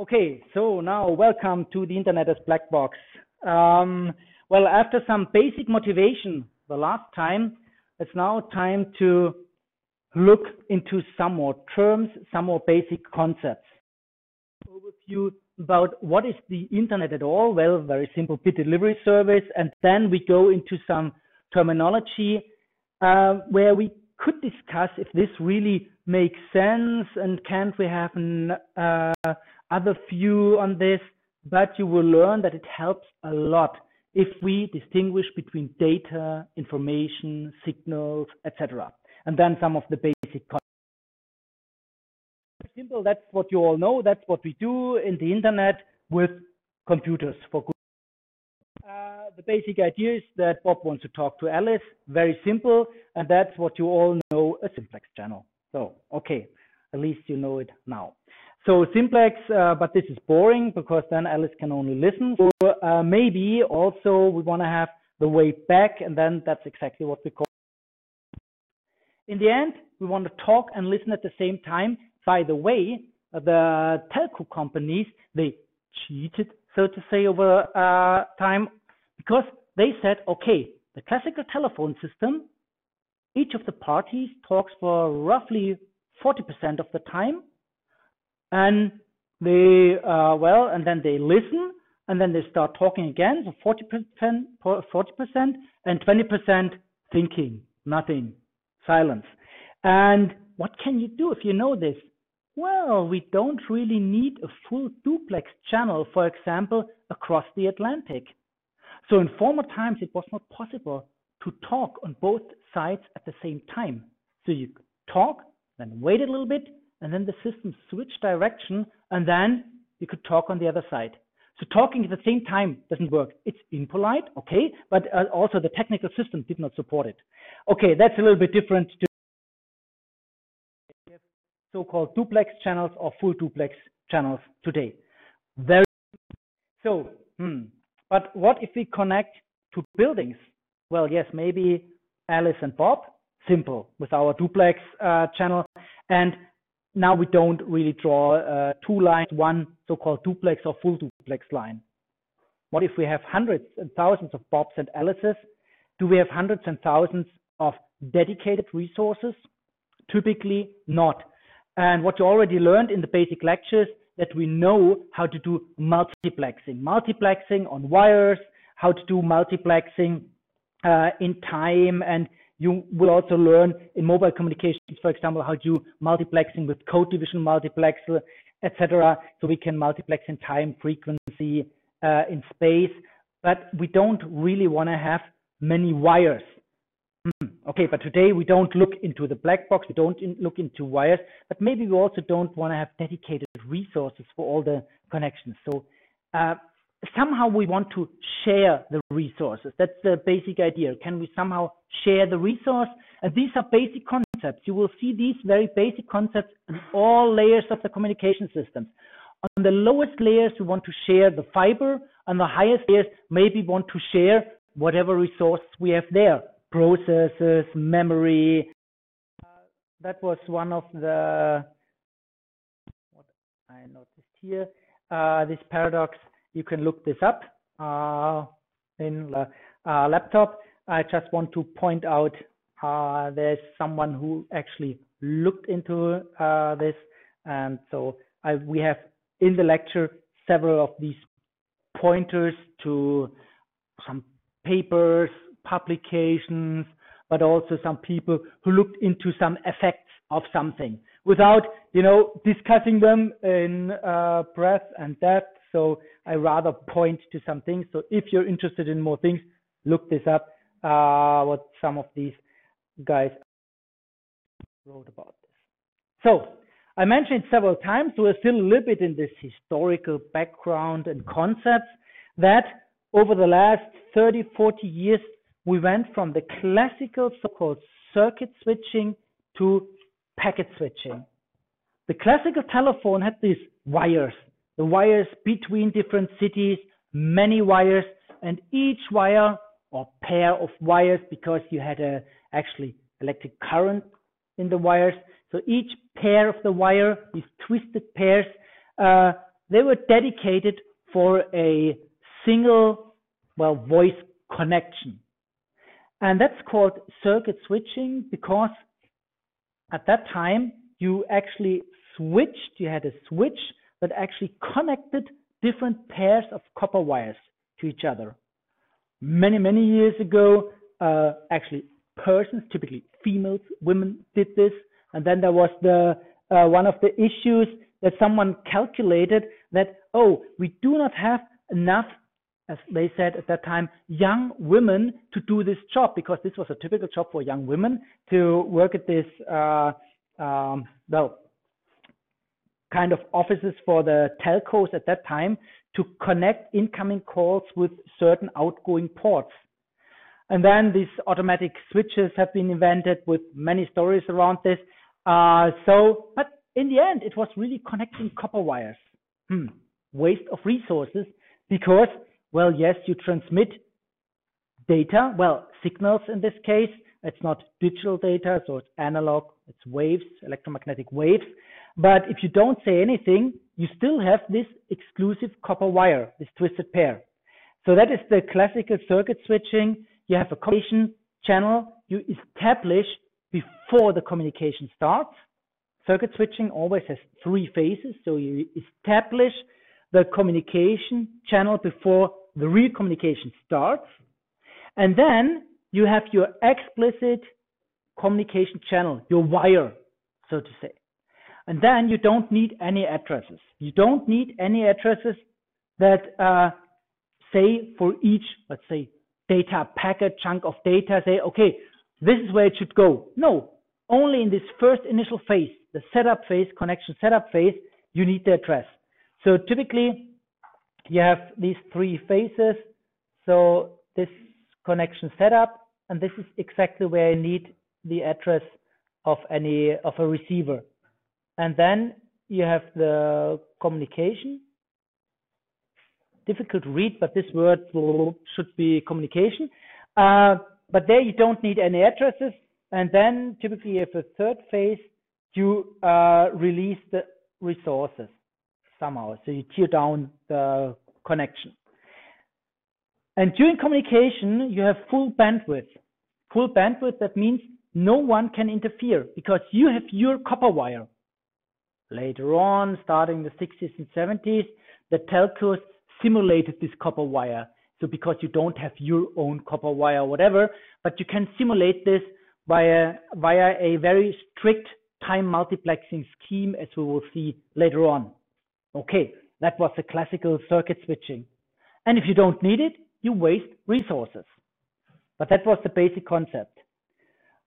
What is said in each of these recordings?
Okay, so now welcome to the Internet as Black Box. Um, well, after some basic motivation the last time, it's now time to look into some more terms, some more basic concepts. Overview about what is the Internet at all? Well, very simple bit delivery service. And then we go into some terminology uh, where we could discuss if this really makes sense and can't we have an uh, other view on this. But you will learn that it helps a lot if we distinguish between data, information, signals, etc. And then some of the basic concepts. Simple, that's what you all know. That's what we do in the internet with computers for good. Uh, the basic idea is that Bob wants to talk to Alice. Very simple, and that's what you all know a simplex channel. So, okay, at least you know it now. So simplex, uh, but this is boring because then Alice can only listen. So uh, maybe also we want to have the way back, and then that's exactly what we call. In the end, we want to talk and listen at the same time. By the way, the telco companies they cheated, so to say, over uh, time because they said, okay, the classical telephone system, each of the parties talks for roughly 40% of the time and they uh, well and then they listen and then they start talking again so 40% 40% and 20% thinking nothing silence. And what can you do if you know this? Well we don't really need a full duplex channel for example across the atlantic. So in former times it was not possible to talk on both sides at the same time. So you talk then wait a little bit and then the system switched direction, and then you could talk on the other side. So talking at the same time doesn't work. It's impolite, okay, but uh, also the technical system did not support it. Okay, that's a little bit different to so-called duplex channels or full duplex channels today. Very so, hmm. but what if we connect to buildings? Well, yes, maybe Alice and Bob, simple with our duplex uh, channel, and now we don't really draw uh, two lines, one so-called duplex or full duplex line. What if we have hundreds and thousands of Bobs and Alices? Do we have hundreds and thousands of dedicated resources? Typically not. And what you already learned in the basic lectures that we know how to do multiplexing, multiplexing on wires, how to do multiplexing uh, in time and you will also learn in mobile communications, for example, how to do multiplexing with code division multiplexer, etc. So we can multiplex in time, frequency, uh, in space, but we don't really want to have many wires. Hmm. Okay, but today we don't look into the black box, we don't in, look into wires, but maybe we also don't want to have dedicated resources for all the connections. So uh, somehow we want to share the resources. That's the basic idea. Can we somehow share the resource? And these are basic concepts. You will see these very basic concepts in all layers of the communication systems. On the lowest layers, we want to share the fiber. On the highest layers, maybe want to share whatever resource we have there. Processes, memory. Uh, that was one of the, what I noticed here, uh, this paradox you can look this up uh, in the uh, laptop. I just want to point out uh, there's someone who actually looked into this. And so I, we have in the lecture several of these pointers to some papers, publications, but also some people who looked into some effects of something without, you know, discussing them in uh, breadth and depth so I rather point to some things. So if you're interested in more things, look this up, uh, what some of these guys wrote about this. So I mentioned several times, we're still a little bit in this historical background and concepts that over the last 30, 40 years, we went from the classical so-called circuit switching to packet switching. The classical telephone had these wires the wires between different cities, many wires, and each wire or pair of wires, because you had a actually electric current in the wires. So each pair of the wire, these twisted pairs, uh, they were dedicated for a single, well, voice connection. And that's called circuit switching because at that time you actually switched, you had a switch that actually connected different pairs of copper wires to each other. Many, many years ago, uh, actually persons, typically females, women did this. And then there was the uh, one of the issues that someone calculated that, oh, we do not have enough, as they said at that time, young women to do this job because this was a typical job for young women to work at this, uh, um, well, kind of offices for the telcos at that time to connect incoming calls with certain outgoing ports. And then these automatic switches have been invented with many stories around this. Uh, so, but in the end, it was really connecting copper wires. Hmm. Waste of resources because, well, yes, you transmit data, well, signals in this case. It's not digital data, so it's analog, it's waves, electromagnetic waves. But if you don't say anything, you still have this exclusive copper wire, this twisted pair. So that is the classical circuit switching. You have a communication channel you establish before the communication starts. Circuit switching always has three phases. So you establish the communication channel before the real communication starts. And then you have your explicit communication channel, your wire, so to say. And then you don't need any addresses. You don't need any addresses that uh, say for each, let's say, data packet, chunk of data, say, okay, this is where it should go. No, only in this first initial phase, the setup phase, connection setup phase, you need the address. So typically, you have these three phases. So this connection setup, and this is exactly where you need the address of any of a receiver. And then you have the communication. Difficult to read, but this word should be communication. Uh, but there you don't need any addresses. And then typically you have a third phase, you uh, release the resources somehow. So you tear down the connection. And during communication, you have full bandwidth. Full bandwidth, that means no one can interfere because you have your copper wire. Later on, starting the 60s and 70s, the telcos simulated this copper wire. So because you don't have your own copper wire or whatever, but you can simulate this via, via a very strict time multiplexing scheme, as we will see later on. Okay, that was the classical circuit switching. And if you don't need it, you waste resources. But that was the basic concept.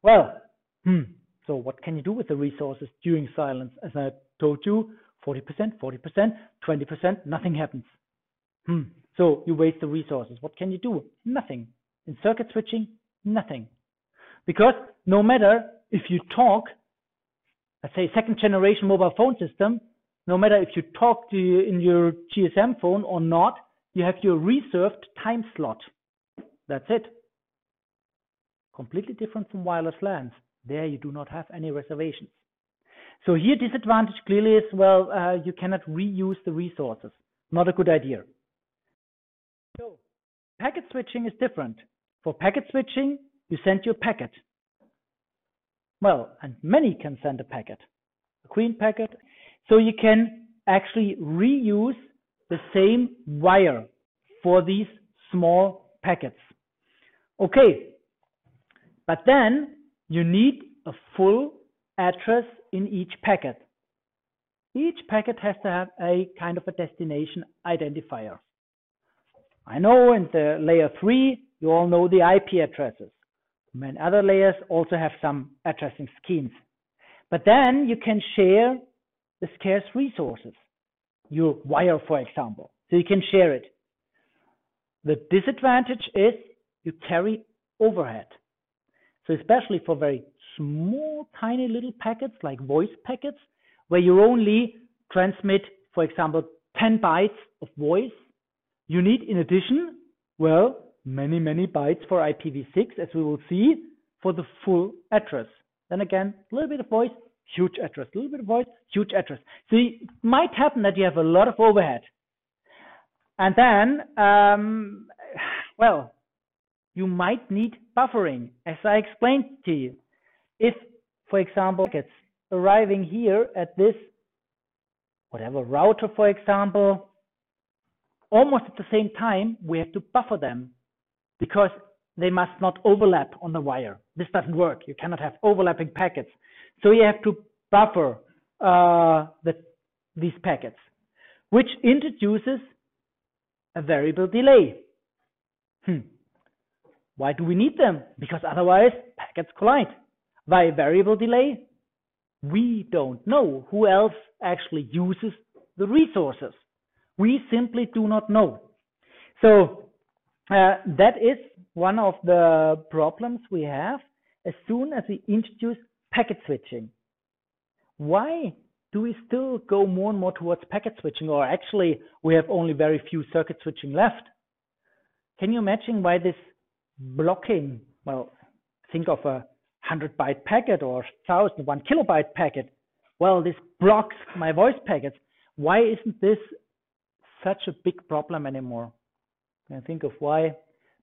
Well, hmm, so what can you do with the resources during silence? As I told you, 40%, 40%, 20%, nothing happens. Hmm. So you waste the resources. What can you do? Nothing. In circuit switching, nothing. Because no matter if you talk, let's say second generation mobile phone system, no matter if you talk to you in your GSM phone or not, you have your reserved time slot. That's it. Completely different from wireless LANs. There you do not have any reservations. So here disadvantage clearly is, well, uh, you cannot reuse the resources. Not a good idea. So packet switching is different. For packet switching, you send your packet. Well, and many can send a packet, a green packet. So you can actually reuse the same wire for these small packets. Okay, but then you need a full address in each packet. Each packet has to have a kind of a destination identifier. I know in the layer 3, you all know the IP addresses. Many other layers also have some addressing schemes. But then you can share the scarce resources, your wire, for example. So you can share it. The disadvantage is you carry overhead. So especially for very small, tiny little packets like voice packets, where you only transmit, for example, 10 bytes of voice, you need in addition, well, many, many bytes for IPv6, as we will see, for the full address. Then again, a little bit of voice, huge address, a little bit of voice, huge address. So it might happen that you have a lot of overhead. And then, um, well, you might need buffering, as I explained to you. If, for example, packets arriving here at this, whatever router, for example, almost at the same time, we have to buffer them because they must not overlap on the wire. This doesn't work. You cannot have overlapping packets. So you have to buffer uh, the, these packets, which introduces a variable delay. Hmm. Why do we need them? Because otherwise packets collide. Why variable delay? We don't know who else actually uses the resources. We simply do not know. So uh, that is one of the problems we have as soon as we introduce packet switching. Why do we still go more and more towards packet switching, or actually we have only very few circuit switching left? Can you imagine why this blocking, well, think of a 100 byte packet or 1000, one kilobyte packet. Well, this blocks my voice packets. Why isn't this such a big problem anymore? Can I think of why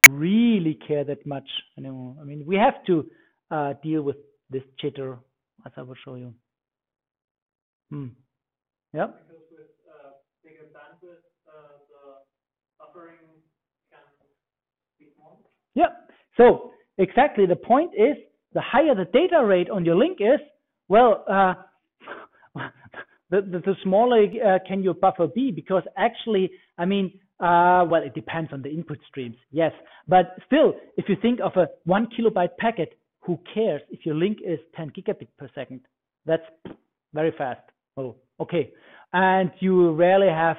really care that much anymore? I mean, we have to uh, deal with this jitter, as I will show you. Hmm. Yeah. Because with uh, bigger bandwidth, uh, the buffering Yeah. So exactly the point is the higher the data rate on your link is, well, uh, the, the, the, smaller uh, can your buffer be because actually, I mean, uh, well, it depends on the input streams, yes. But still, if you think of a one kilobyte packet, who cares if your link is 10 gigabit per second? That's very fast. Oh, okay. And you rarely have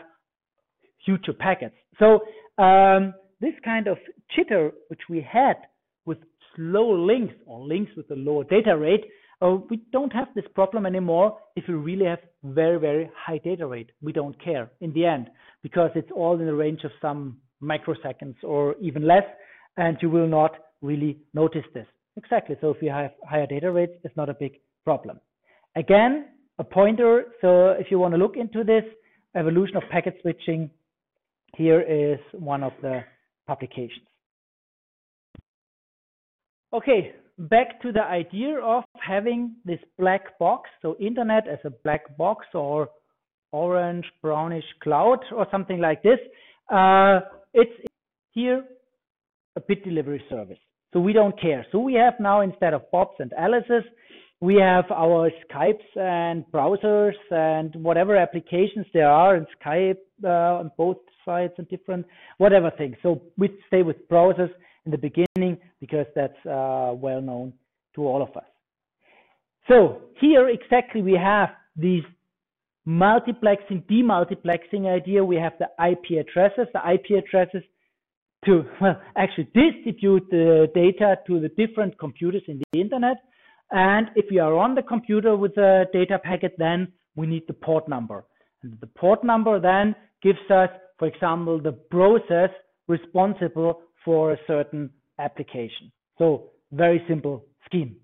future packets. So um, this kind of jitter, which we had with slow links or links with a lower data rate, uh, we don't have this problem anymore if we really have very, very high data rate. We don't care in the end because it's all in the range of some microseconds or even less, and you will not really notice this. Exactly. So if you have higher data rates, it's not a big problem. Again, a pointer. So if you want to look into this evolution of packet switching, here is one of the publications. Okay, back to the idea of having this black box. So internet as a black box or orange brownish cloud or something like this. Uh, it's here a bit delivery service. So we don't care. So we have now instead of Bobs and Alice's, we have our Skypes and browsers and whatever applications there are in Skype uh, on both sides and different whatever things. So we stay with browsers in the beginning because that's uh, well known to all of us. So here exactly we have these multiplexing, demultiplexing idea. We have the IP addresses, the IP addresses to well actually distribute the data to the different computers in the internet. And if we are on the computer with a data packet, then we need the port number. And the port number then gives us, for example, the process responsible for a certain application. So very simple scheme.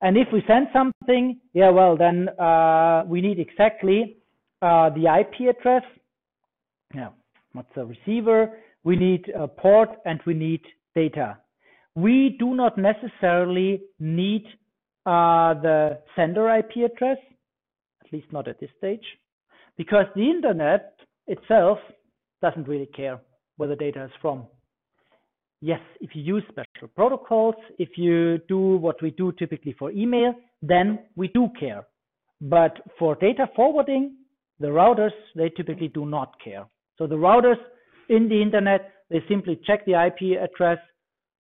And if we send something, yeah, well, then uh, we need exactly uh, the IP address. Yeah, what's the receiver? We need a port and we need data. We do not necessarily need Uh, the sender IP address, at least not at this stage, because the internet itself doesn't really care where the data is from yes, if you use special protocols, if you do what we do typically for email, then we do care. But for data forwarding, the routers, they typically do not care. So the routers in the internet, they simply check the IP address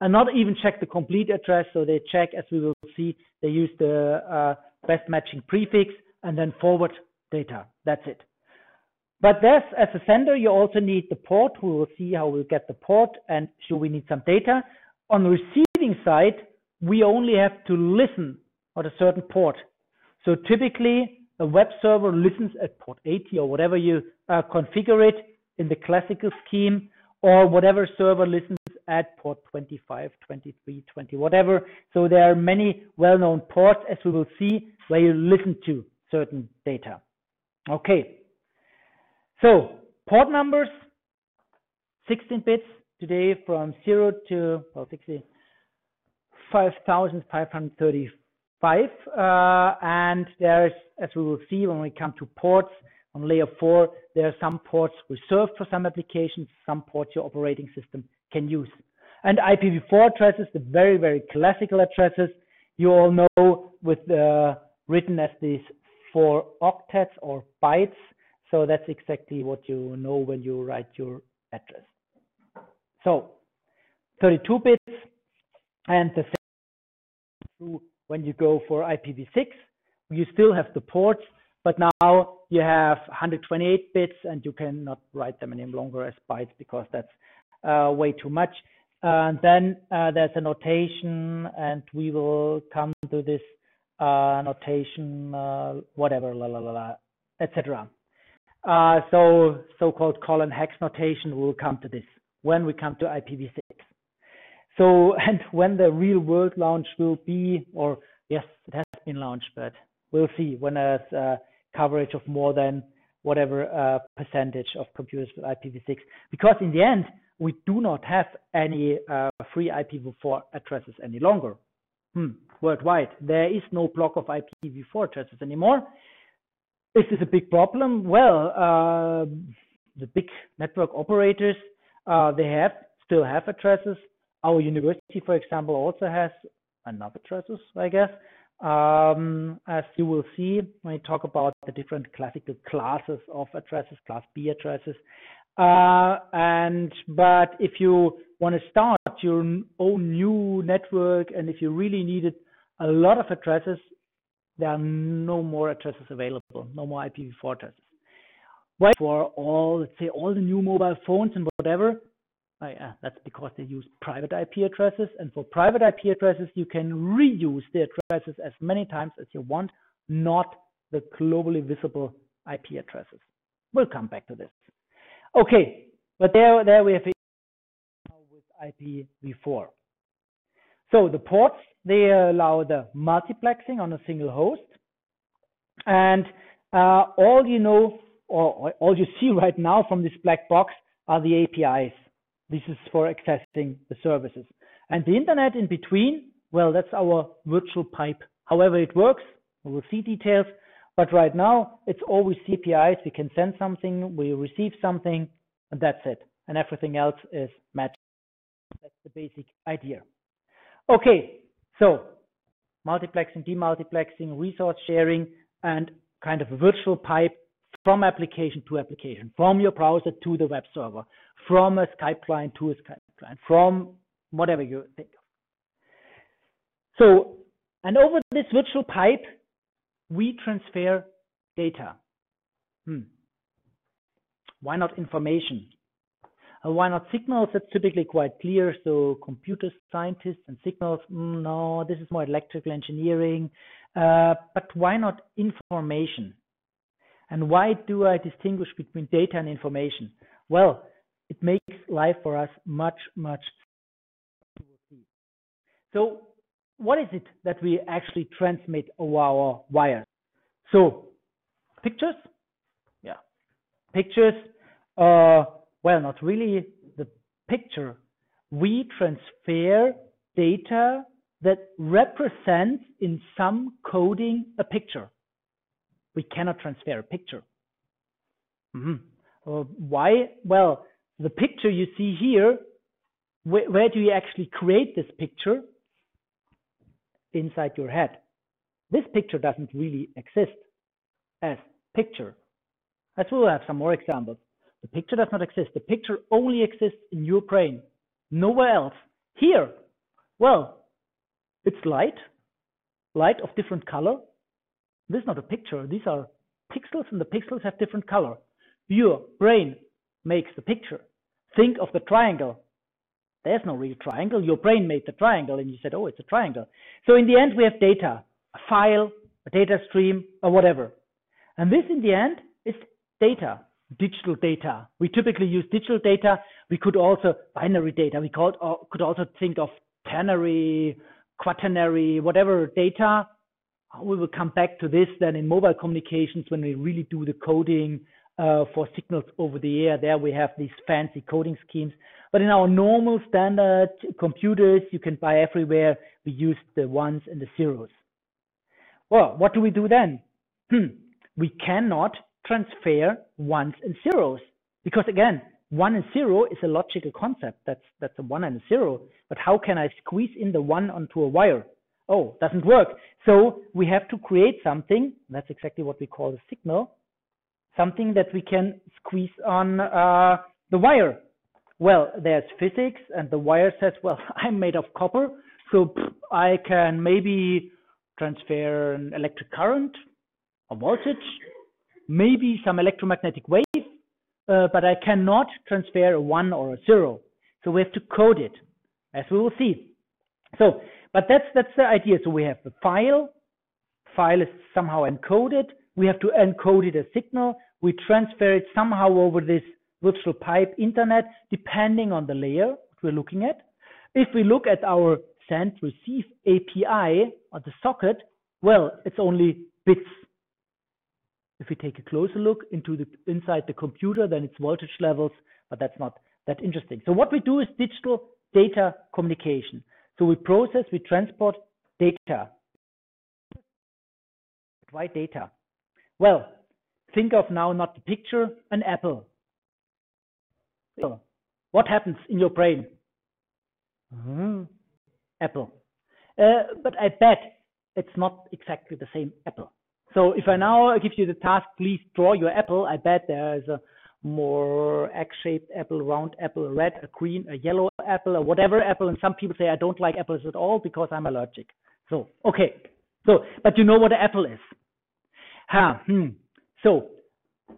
and not even check the complete address. So they check, as we will see, they use the uh, best matching prefix and then forward data. That's it. But there's, as a sender, you also need the port. We will see how we'll get the port and sure we need some data. On the receiving side, we only have to listen at a certain port. So typically, a web server listens at port 80 or whatever you uh, configure it in the classical scheme, or whatever server listens at port 25, 23, 20, whatever. So there are many well-known ports, as we will see. where you listen to certain data. Okay. So port numbers, 16 bits today from 0 to well, 65,535. Uh, and there's, as we will see when we come to ports on layer 4, there are some ports reserved for some applications, some ports your operating system can use. And IPv4 addresses, the very, very classical addresses, you all know with uh, written as these four octets or bytes. So that's exactly what you know when you write your address. So 32 bits and the same when you go for IPv6, you still have the ports, but now you have 128 bits and you cannot write them any longer as bytes because that's uh, way too much. And then uh, there's a notation, and we will come to this uh, notation, uh, whatever, la la la la, etc. Uh, so so-called colon hex notation. We'll come to this when we come to IPv6. So and when the real world launch will be, or yes, it has been launched, but we'll see when there's uh, coverage of more than whatever uh, percentage of computers with IPv6. Because in the end, we do not have any uh, free IPv4 addresses any longer. Hmm, worldwide, there is no block of IPv4 addresses anymore. Is this a big problem? Well, uh, the big network operators, uh, they have still have addresses. Our university, for example, also has enough addresses, I guess. Um, as you will see when we talk about the different classical classes of addresses, class B addresses, uh, and but if you want to start your own new network, and if you really needed a lot of addresses, there are no more addresses available, no more IPv4 addresses. Why? For all, let's say, all the new mobile phones and whatever, yeah, that's because they use private IP addresses. And for private IP addresses, you can reuse the addresses as many times as you want, not the globally visible IP addresses. We'll come back to this. Okay, but there, there we have with IPv4. So the ports, they allow the multiplexing on a single host. And uh, all you know, or all you see right now from this black box are the APIs. This is for accessing the services. And the internet in between, well, that's our virtual pipe. However it works, we will see details. But right now, it's always CPIs. We can send something, we receive something, and that's it. And everything else is magic. That's the basic idea. Okay, so multiplexing, demultiplexing, resource sharing, and kind of a virtual pipe from application to application, from your browser to the web server, from a Skype client to a Skype client, from whatever you think of. So, and over this virtual pipe, we transfer data. Hmm. Why not information? Uh, why not signals? That's typically quite clear. So computer scientists and signals, mm, no, this is more electrical engineering. Uh, but why not information? And why do I distinguish between data and information? Well, it makes life for us much, much. So what is it that we actually transmit over our wires? So pictures, yeah, pictures. Uh, well, not really the picture. We transfer data that represents in some coding a picture. We cannot transfer a picture. Mm -hmm. uh, why? Well, the picture you see here, wh where do you actually create this picture? Inside your head. This picture doesn't really exist as picture. As we'll have some more examples. The picture does not exist. The picture only exists in your brain, nowhere else. Here, well, it's light, light of different color. This is not a picture. These are pixels, and the pixels have different color. Your brain makes the picture. Think of the triangle. There's no real triangle. Your brain made the triangle and you said, oh, it's a triangle. So in the end, we have data, a file, a data stream, or whatever. And this in the end is data, digital data. We typically use digital data. We could also binary data. We could, uh, could also think of ternary, quaternary, whatever data. we will come back to this then in mobile communications when we really do the coding for signals over the air. There we have these fancy coding schemes. But in our normal standard computers you can buy everywhere, we use the ones and the zeros. Well, what do we do then? Hmm. We cannot transfer ones and zeros because again, one and zero is a logical concept. That's that's a one and a zero. But how can I squeeze in the one onto a wire? Oh, doesn't work. So we have to create something. That's exactly what we call a signal. Something that we can squeeze on uh, the wire. Well, there's physics, and the wire says, well, I'm made of copper, so I can maybe transfer an electric current, a voltage, maybe some electromagnetic wave, uh, but I cannot transfer a one or a zero. So we have to code it, as we will see. So, but that's that's the idea. So we have the file. File is somehow encoded. We have to encode it as signal. We transfer it somehow over this virtual pipe internet, depending on the layer we're looking at. If we look at our send receive API or the socket, well, it's only bits. If we take a closer look into the inside the computer, then it's voltage levels, but that's not that interesting. So what we do is digital data communication. So we process, we transport data. Why data? Well, think of now not the picture, an apple. What happens in your brain? Mm-hmm. Apple. Uh, but I bet it's not exactly the same apple. So if I now give you the task, please draw your apple, I bet there is a more egg-shaped apple, round apple, a red, a green, a yellow apple, or whatever apple. And some people say I don't like apples at all because I'm allergic. So okay, so but you know what an apple is. Huh. Hmm. So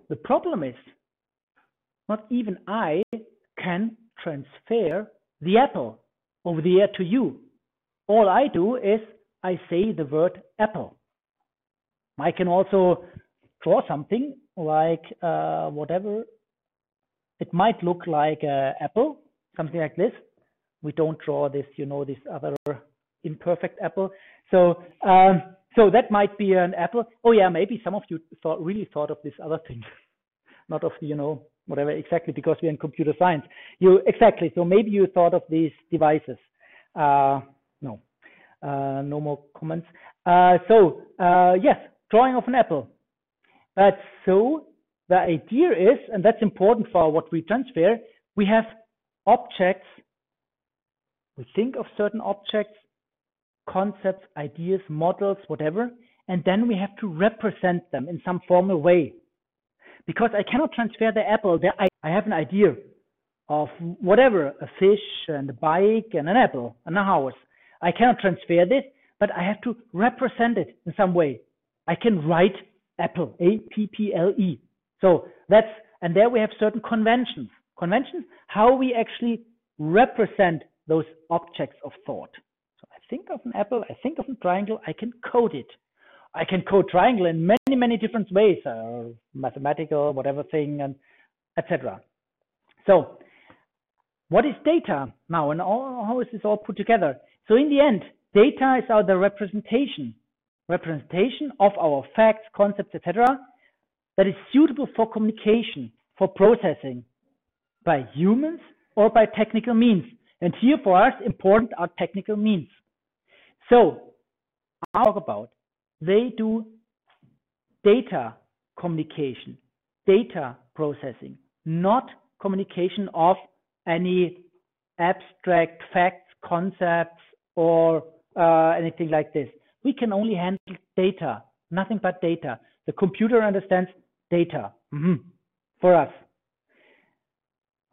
the problem is not even I can transfer the apple over the air to you. All I do is I say the word apple. I can also draw something like uh, whatever. It might look like an apple, something like this. We don't draw this, you know, this other imperfect apple. So, um, so that might be an apple. Oh yeah, maybe some of you thought really thought of this other thing, not of you know whatever exactly because we're in computer science. You exactly. So maybe you thought of these devices. Uh, no, uh, no more comments. Uh, so uh, yes, drawing of an apple. But so the idea is, and that's important for what we transfer, we have objects, we think of certain objects, concepts, ideas, models, whatever, and then we have to represent them in some formal way. Because I cannot transfer the apple, I, I have an idea of whatever, a fish and a bike and an apple and a house. I cannot transfer this, but I have to represent it in some way. I can write Apple, A-P-P-L-E. So that's, and there we have certain conventions. Conventions, how we actually represent those objects of thought. Think of an apple, I think of a triangle, I can code it. I can code triangle in many, many different ways, uh, mathematical, whatever thing, and etc. So what is data now, and all, how is this all put together? So in the end, data is our the representation representation of our facts, concepts, etc., that is suitable for communication, for processing by humans or by technical means. And here for us, important are technical means. So, I'll talk about they do data communication, data processing, not communication of any abstract facts, concepts, or uh, anything like this we can only handle data, nothing but data. The computer understands data mm-hmm. for us.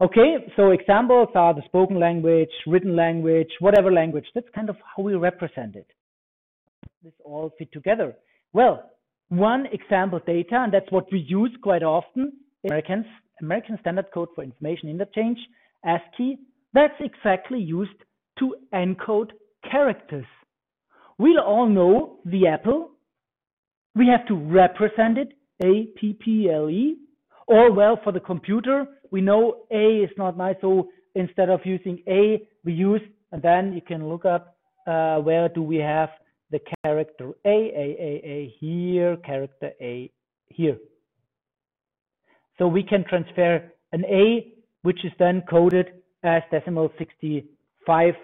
Okay, so examples are the spoken language, written language, whatever language. That's kind of how we represent it. This all fit together. Well, one example data, and that's what we use quite often, Americans, American Standard Code for Information Interchange, ASCII, that's exactly used to encode characters we'll all know the apple. We have to represent it, A-P-P-L-E. Or, well, for the computer, we know A is not nice, so instead of using A, we use, and then you can look up uh, where do we have the character A, A, A, A here, character A here. So we can transfer an A, which is then coded as decimal 65.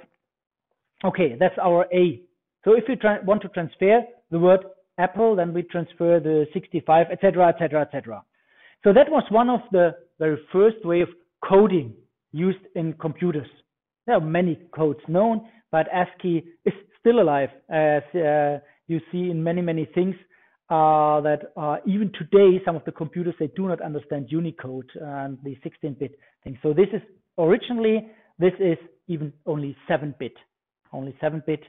Okay, that's our A. So if you want to transfer the word apple, then we transfer the 65, etc., etc., etc. So that was one of the very first way of coding used in computers. There are many codes known, but ASCII is still alive, as uh, you see in many, many things uh, that uh, even today, some of the computers, they do not understand Unicode and the 16-bit thing. So this is originally, this is even only 7-bit, only 7-bit,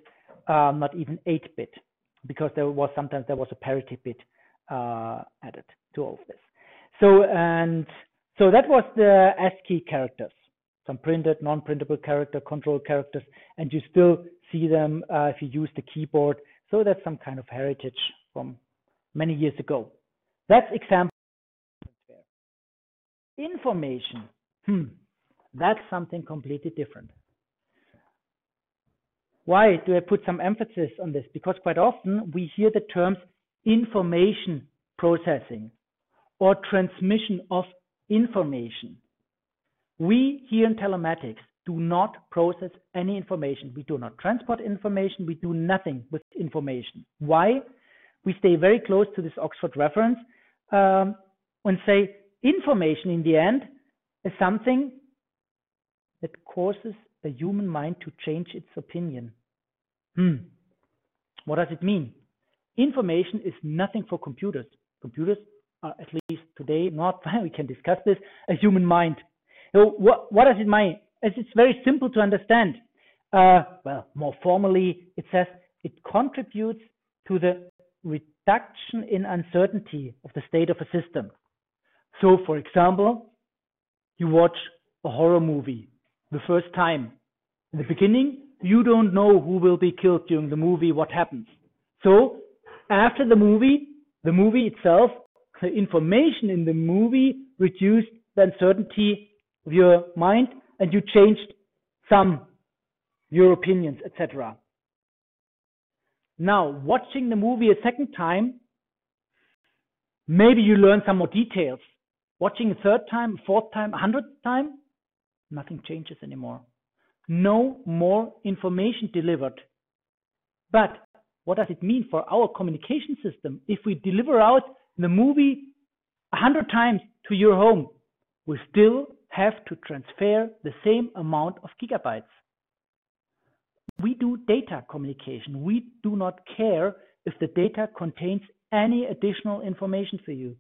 um, not even 8-bit, because there was sometimes there was a parity bit uh, added to all of this. So, and so that was the ASCII characters some printed, non-printable character, control characters, and you still see them uh, if you use the keyboard. So that's some kind of heritage from many years ago. That's example. Information, hmm, that's something completely different. Why do I put some emphasis on this? Because quite often we hear the terms information processing or transmission of information. We here in telematics do not process any information. We do not transport information. We do nothing with information. Why? We stay very close to this Oxford reference um, and say information in the end is something that causes a human mind to change its opinion. Hmm. What does it mean? Information is nothing for computers. Computers are, at least today, not, we can discuss this, a human mind. So what, what does it mean? It's very simple to understand. Uh, well, more formally, it says it contributes to the reduction in uncertainty of the state of a system. So, for example, you watch a horror movie the first time. In the beginning, you don't know who will be killed during the movie, what happens. So, after the movie, the movie itself, information in the movie reduced the uncertainty of your mind and you changed some your opinions, etc. Now, watching the movie a second time, maybe you learn some more details. Watching a third time, fourth time, a hundredth time, nothing changes anymore. No more information delivered. But what does it mean for our communication system if we deliver out the movie a hundred times to your home? We still have to transfer the same amount of gigabytes. We do data communication. We do not care if the data contains any additional information for you.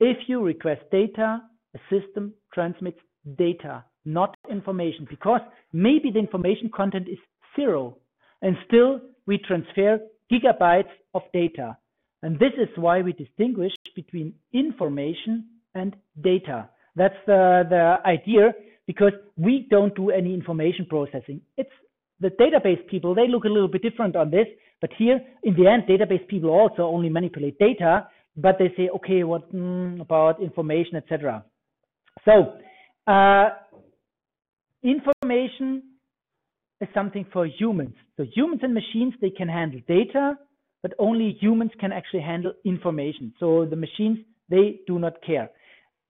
If you request data, a system transmits data, not information, because maybe the information content is zero, and still we transfer gigabytes of data. And this is why we distinguish between information and data. That's the, the idea because we don't do any information processing. It's the database people, they look a little bit different on this. But here, in the end, database people also only manipulate data, but they say, okay, what mm, about information, etc. So, uh, information is something for humans. So humans and machines, they can handle data, but only humans can actually handle information. So the machines, they do not care.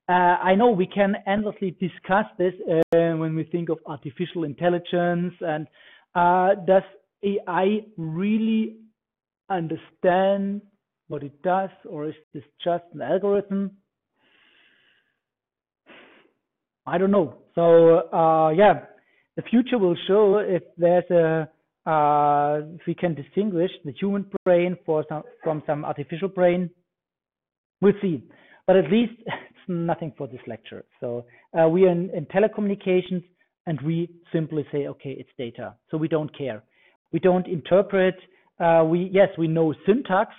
Uh, I know we can endlessly discuss this uh, when we think of artificial intelligence and uh, does AI really understand what it does or is this just an algorithm? I don't know. So uh, yeah, the future will show if there's a uh, if we can distinguish the human brain some, from some artificial brain. We'll see. But at least it's nothing for this lecture. So uh, we are in, in, telecommunications and we simply say, okay, it's data. So we don't care. We don't interpret. Uh, we yes, we know syntax.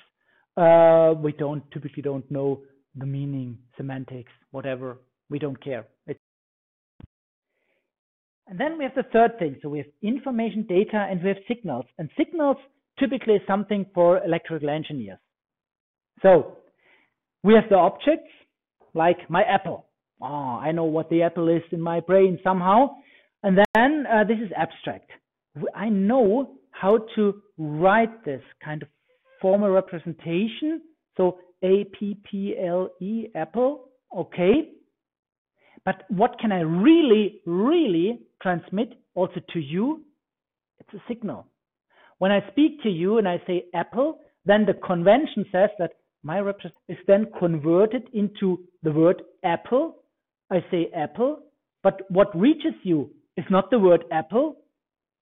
Uh, we don't typically don't know the meaning, semantics, whatever. We don't care. And then we have the third thing. So we have information, data, and we have signals. And signals typically is something for electrical engineers. So we have the objects like my apple. Oh, I know what the apple is in my brain somehow. And then uh, this is abstract. I know how to write this kind of formal representation. So A P P L E, apple. Okay. But what can I really, really transmit also to you? It's a signal. When I speak to you and I say apple, then the convention says that my representation is then converted into the word apple. I say apple, but what reaches you is not the word apple.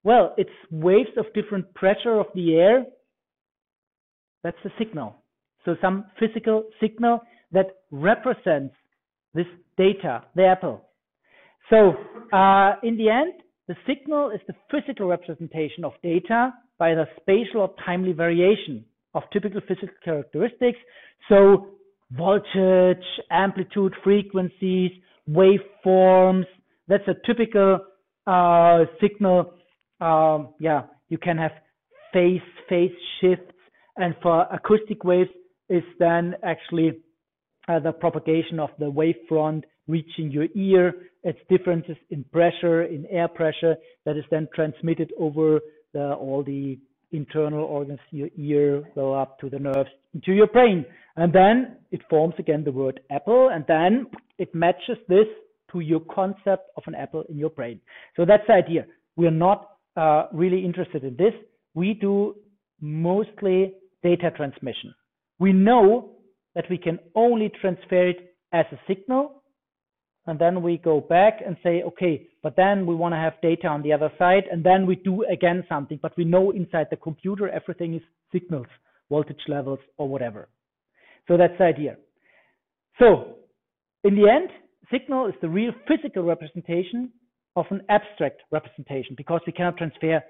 Well, it's waves of different pressure of the air. That's the signal. So some physical signal that represents this data, the apple. So uh, in the end, the signal is the physical representation of data by the spatial or timely variation of typical physical characteristics. So voltage, amplitude, frequencies, waveforms. That's a typical uh, signal. Um, yeah, you can have phase phase shifts, and for acoustic waves is then actually uh, the propagation of the wavefront reaching your ear. It's differences in pressure, in air pressure that is then transmitted over the, all the internal organs, your ear, go up to the nerves, into your brain. And then it forms again the word apple, and then it matches this to your concept of an apple in your brain. So that's the idea. We are not uh, really interested in this. We do mostly data transmission. We know that we can only transfer it as a signal and then we go back and say, okay, but then we want to have data on the other side, and then we do again something, but we know inside the computer everything is signals, voltage levels, or whatever. So that's the idea. So in the end, signal is the real physical representation of an abstract representation because we cannot transfer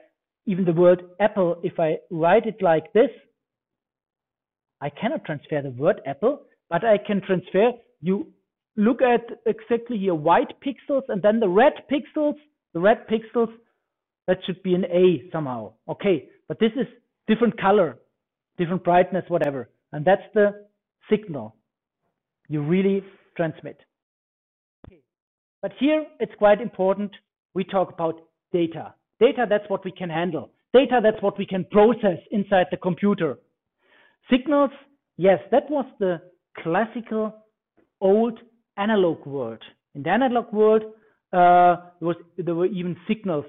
even the word apple. If I write it like this, I cannot transfer the word apple, but I can transfer you look at exactly here white pixels and then the red pixels, the red pixels, that should be an A somehow. Okay, but this is different color, different brightness, whatever. And that's the signal you really transmit. Okay. But here it's quite important we talk about data. Data, that's what we can handle. Data, that's what we can process inside the computer. Signals, yes, that was the classical old analog world. In the analog world, uh, there, was, there were even signals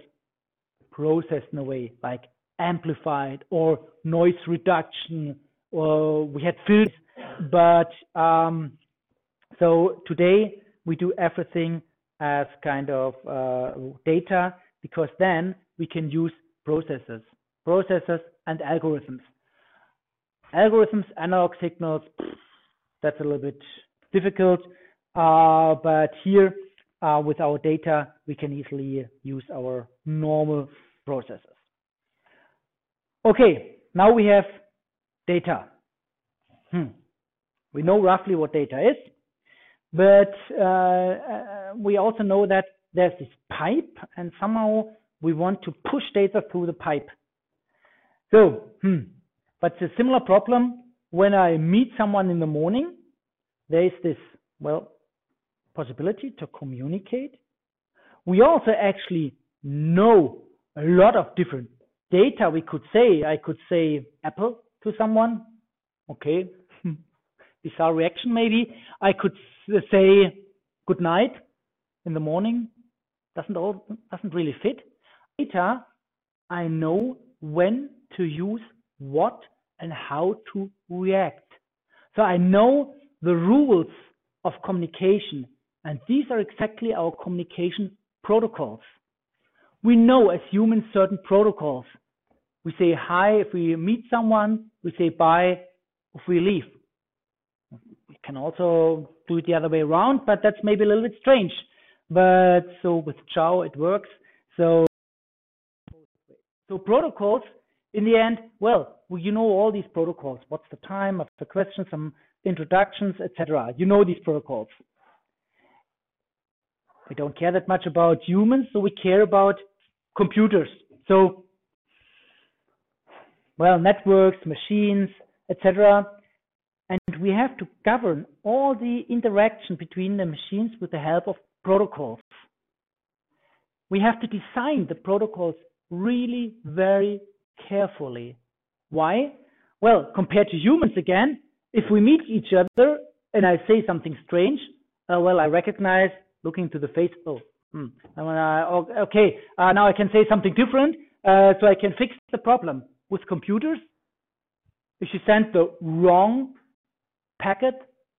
processed in a way, like amplified or noise reduction, or we had filters. But um, so today we do everything as kind of uh, data because then we can use processors, processors and algorithms. Algorithms, analog signals, that's a little bit difficult. Uh, but here, uh, with our data, we can easily use our normal processes. Okay, now we have data. Hmm. We know roughly what data is, but uh, uh, we also know that there's this pipe, and somehow we want to push data through the pipe. So, hmm. But it's a similar problem when I meet someone in the morning. There is this, well, possibility to communicate. We also actually know a lot of different data we could say. I could say apple to someone. Okay. Bizarre reaction maybe. I could say good night in the morning. Doesn't all doesn't really fit. Data I know when to use what and how to react. So I know the rules of communication and these are exactly our communication protocols. We know as humans certain protocols. We say hi if we meet someone, we say bye if we leave. We can also do it the other way around, but that's maybe a little bit strange. But so with ciao it works. So so protocols in the end, well, you know all these protocols. What's the time of the question, some introductions, etc. You know these protocols. We don't care that much about humans, so we care about computers. So, well, networks, machines, etc. And we have to govern all the interaction between the machines with the help of protocols. We have to design the protocols really very carefully. Why? Well, compared to humans again, if we meet each other and I say something strange, uh, well, I recognize looking to the face. Oh, hmm. okay, uh, now I can say something different, uh, so I can fix the problem. With computers, if you send the wrong packet,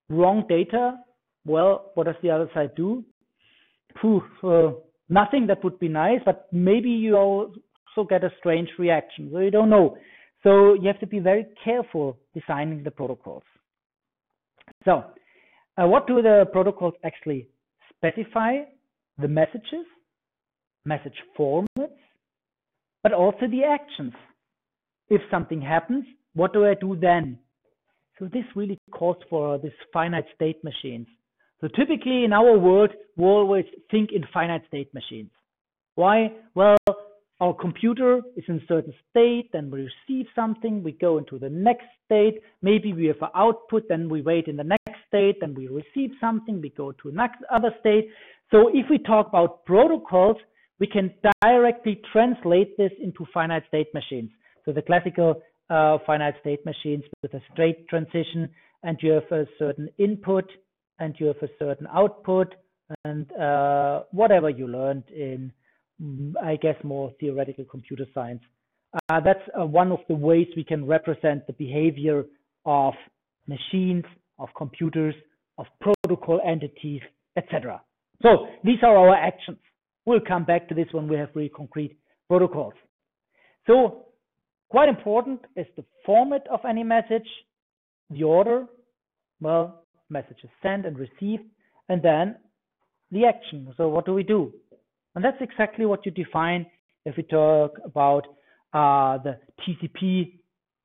wrong data, well, what does the other side do? Poof, uh, nothing. That would be nice, but maybe you also get a strange reaction. So you don't know. So you have to be very careful designing the protocols. So uh, what do the protocols actually specify? The messages, message formats, but also the actions. If something happens, what do I do then? So this really calls for this finite state machines. So typically in our world, we always think in finite state machines. Why? Well, our computer is in a certain state, then we receive something, we go into the next state, maybe we have an output, then we wait in the next state, then we receive something, we go to next other state. So if we talk about protocols, we can directly translate this into finite state machines. So the classical uh, finite state machines with a straight transition, and you have a certain input, and you have a certain output, and uh, whatever you learned in I guess, more theoretical computer science. Uh, that's uh, one of the ways we can represent the behavior of machines, of computers, of protocol entities, etc. So these are our actions. We'll come back to this when we have really concrete protocols. So quite important is the format of any message, the order, well, message is sent and received, and then the action. So what do we do? And that's exactly what you define if we talk about uh, the TCP,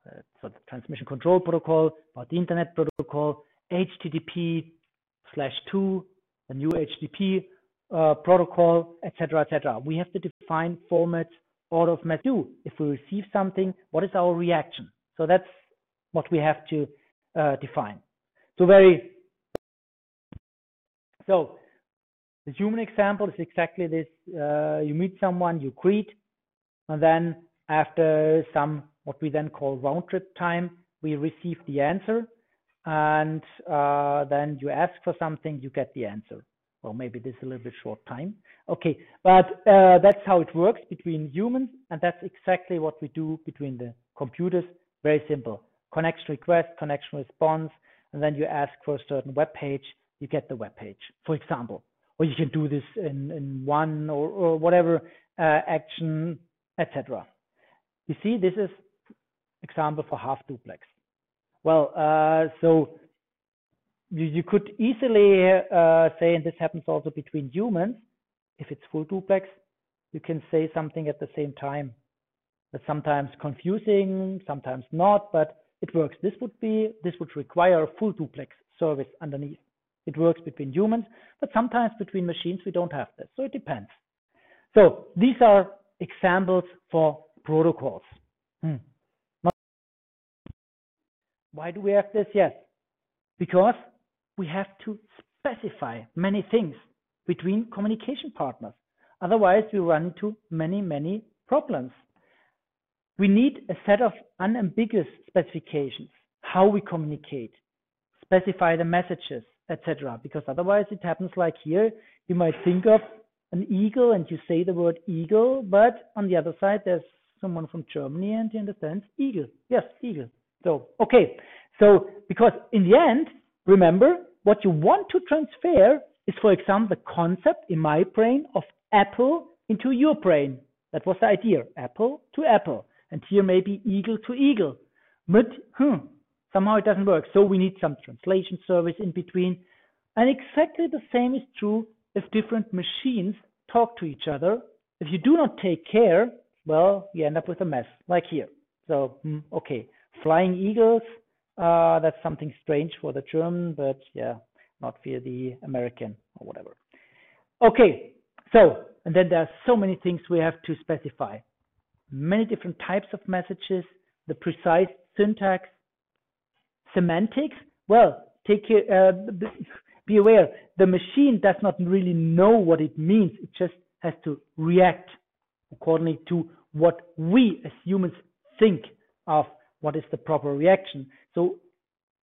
uh, so the transmission control protocol, about the internet protocol, HTTP slash two, the new HTTP uh, protocol, etc., etc. We have to define formats, order of message. If we receive something, what is our reaction? So that's what we have to uh, define. So very so the human example is exactly this. Uh, you meet someone, you greet, and then after some, what we then call round trip time, we receive the answer. And uh, then you ask for something, you get the answer. Well, maybe this is a little bit short time. Okay, but uh, that's how it works between humans, and that's exactly what we do between the computers. Very simple. Connection request, connection response, and then you ask for a certain web page, you get the web page, for example you can do this in, in one or, or whatever uh, action, etc. You see, this is example for half duplex. Well, uh, so you, you could easily uh, say, and this happens also between humans, if it's full duplex, you can say something at the same time. That's sometimes confusing, sometimes not, but it works. This would be, this would require a full duplex service underneath. It works between humans, but sometimes between machines we don't have this. So it depends. So these are examples for protocols. Hmm. Why do we have this? Yes, because we have to specify many things between communication partners. Otherwise, we run into many, many problems. We need a set of unambiguous specifications, how we communicate, specify the messages, etc. Because otherwise it happens like here, you might think of an eagle and you say the word eagle, but on the other side there's someone from Germany and he understands eagle. Yes, eagle. So, okay. So, because in the end, remember, what you want to transfer is, for example, the concept in my brain of apple into your brain. That was the idea, apple to apple. And here maybe eagle to eagle. But, hmm, Somehow it doesn't work. So we need some translation service in between. And exactly the same is true if different machines talk to each other. If you do not take care, well, you end up with a mess like here. So, hmm, okay, flying eagles, uh, that's something strange for the German, but yeah, not for the American or whatever. Okay, so, and then there are so many things we have to specify. Many different types of messages, the precise syntax, semantics, well, take uh, be aware, the machine does not really know what it means. It just has to react accordingly to what we as humans think of what is the proper reaction. So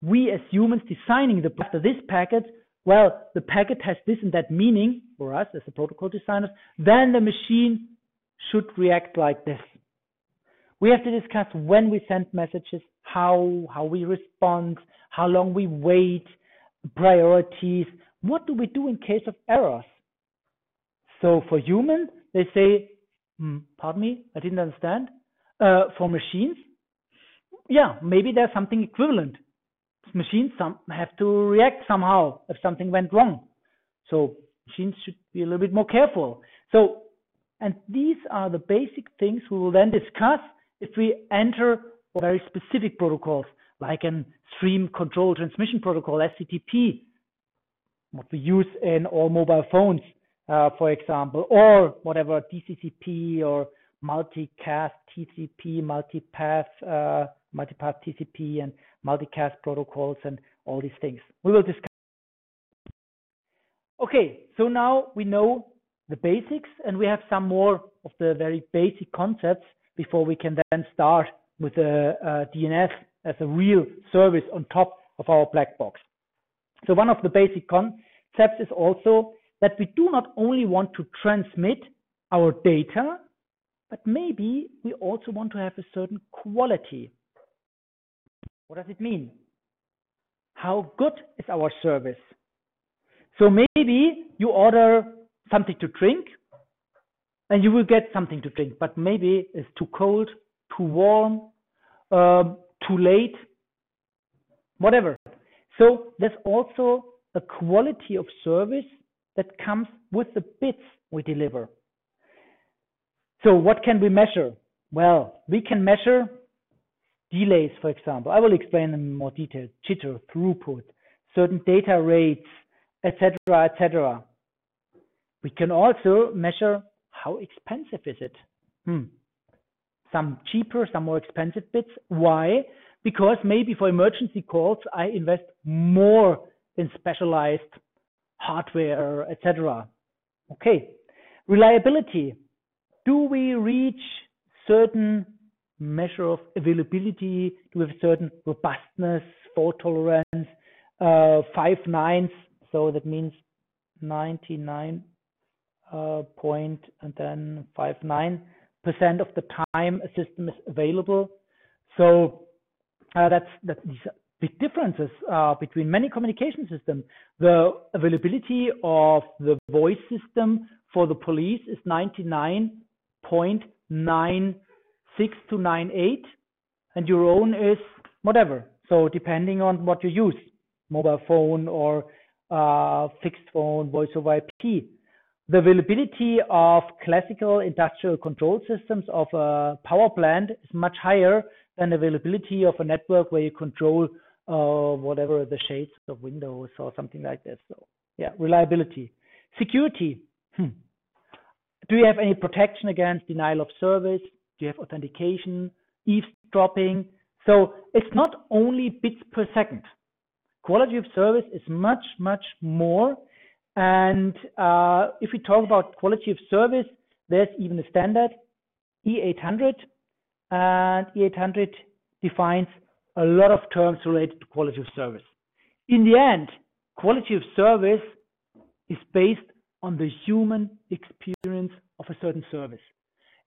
we as humans designing the after this packet, well, the packet has this and that meaning for us as the protocol designers, then the machine should react like this. We have to discuss when we send messages, how how we respond, how long we wait, priorities. What do we do in case of errors? So for humans, they say, hmm, pardon me, I didn't understand. Uh, for machines, yeah, maybe there's something equivalent. Machines some have to react somehow if something went wrong. So machines should be a little bit more careful. So, and these are the basic things we will then discuss if we enter very specific protocols like an stream control transmission protocol, SCTP, what we use in all mobile phones, uh, for example, or whatever DCCP or multicast TCP, multipath, uh, multipath TCP and multicast protocols and all these things. We will discuss. Okay, so now we know the basics and we have some more of the very basic concepts before we can then start with the uh, DNS as a real service on top of our black box. So one of the basic concepts is also that we do not only want to transmit our data, but maybe we also want to have a certain quality. What does it mean? How good is our service? So maybe you order something to drink and you will get something to drink, but maybe it's too cold, too warm, um, too late, whatever. So there's also a quality of service that comes with the bits we deliver. So what can we measure? Well, we can measure delays, for example. I will explain in more detail, jitter, throughput, certain data rates, etc., etc. We can also measure how expensive is it? Hmm. Some cheaper, some more expensive bits. Why? Because maybe for emergency calls, I invest more in specialized hardware, etc. Okay. Reliability. Do we reach certain measure of availability? Do we have certain robustness, fault tolerance, uh, five nines? So that means 99 uh, point and then five nine percent of the time a system is available. So uh, that's that these big differences uh, between many communication systems. The availability of the voice system for the police is 99.96 to 98, and your own is whatever. So depending on what you use, mobile phone or uh, fixed phone, voice over IP. The availability of classical industrial control systems of a power plant is much higher than availability of a network where you control uh, whatever the shades of Windows or something like this. So yeah, reliability. Security. Hmm. Do you have any protection against denial of service? Do you have authentication, eavesdropping? So it's not only bits per second. Quality of service is much, much more and uh, if we talk about quality of service, there's even a standard, E800, and E800 defines a lot of terms related to quality of service. In the end, quality of service is based on the human experience of a certain service.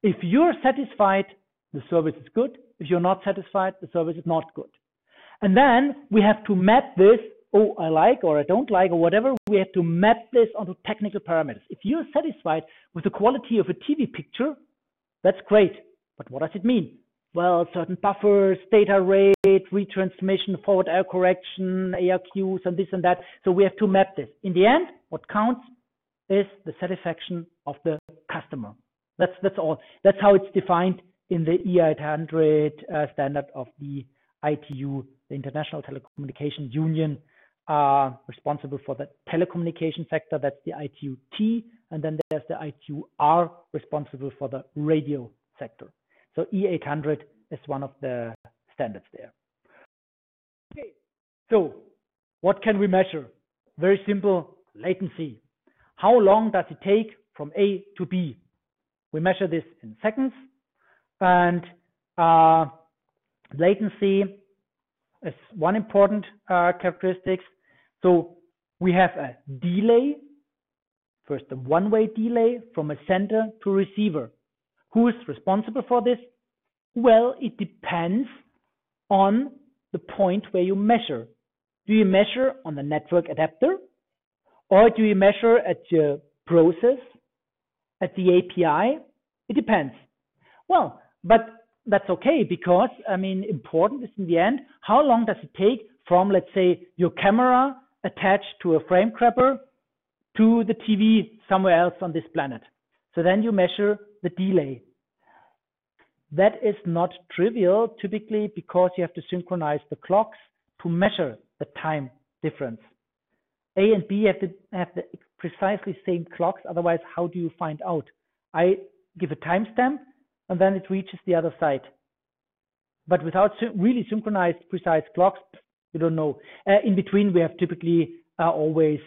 If you're satisfied, the service is good. If you're not satisfied, the service is not good. And then we have to map this oh, I like or I don't like or whatever, we have to map this onto technical parameters. If you're satisfied with the quality of a TV picture, that's great. But what does it mean? Well, certain buffers, data rate, retransmission, forward error correction, ARQs, and this and that. So we have to map this. In the end, what counts is the satisfaction of the customer. That's that's all. That's how it's defined in the E800 uh, standard of the ITU, the International Telecommunication Union are responsible for the telecommunication sector, that's the ITU-T, and then there's the ITU-R responsible for the radio sector. So E800 is one of the standards there. Okay, so what can we measure? Very simple, latency. How long does it take from A to B? We measure this in seconds, and uh, Latency is one important uh. So we have a delay, first a one-way delay from a sender to receiver. Who is responsible for this? Well, it depends on the point where you measure. Do you measure on the network adapter or do you measure at your process, at the API? It depends. Well, but that's okay because, I mean, important is in the end, how long does it take from, let's say, your camera attached to a frame grabber to the TV somewhere else on this planet? So then you measure the delay. That is not trivial typically because you have to synchronize the clocks to measure the time difference. A and B have to have the precisely same clocks, otherwise how do you find out? I give a timestamp and then it reaches the other side. But without really synchronized precise clocks, you don't know. Uh, in between, we have typically uh, always,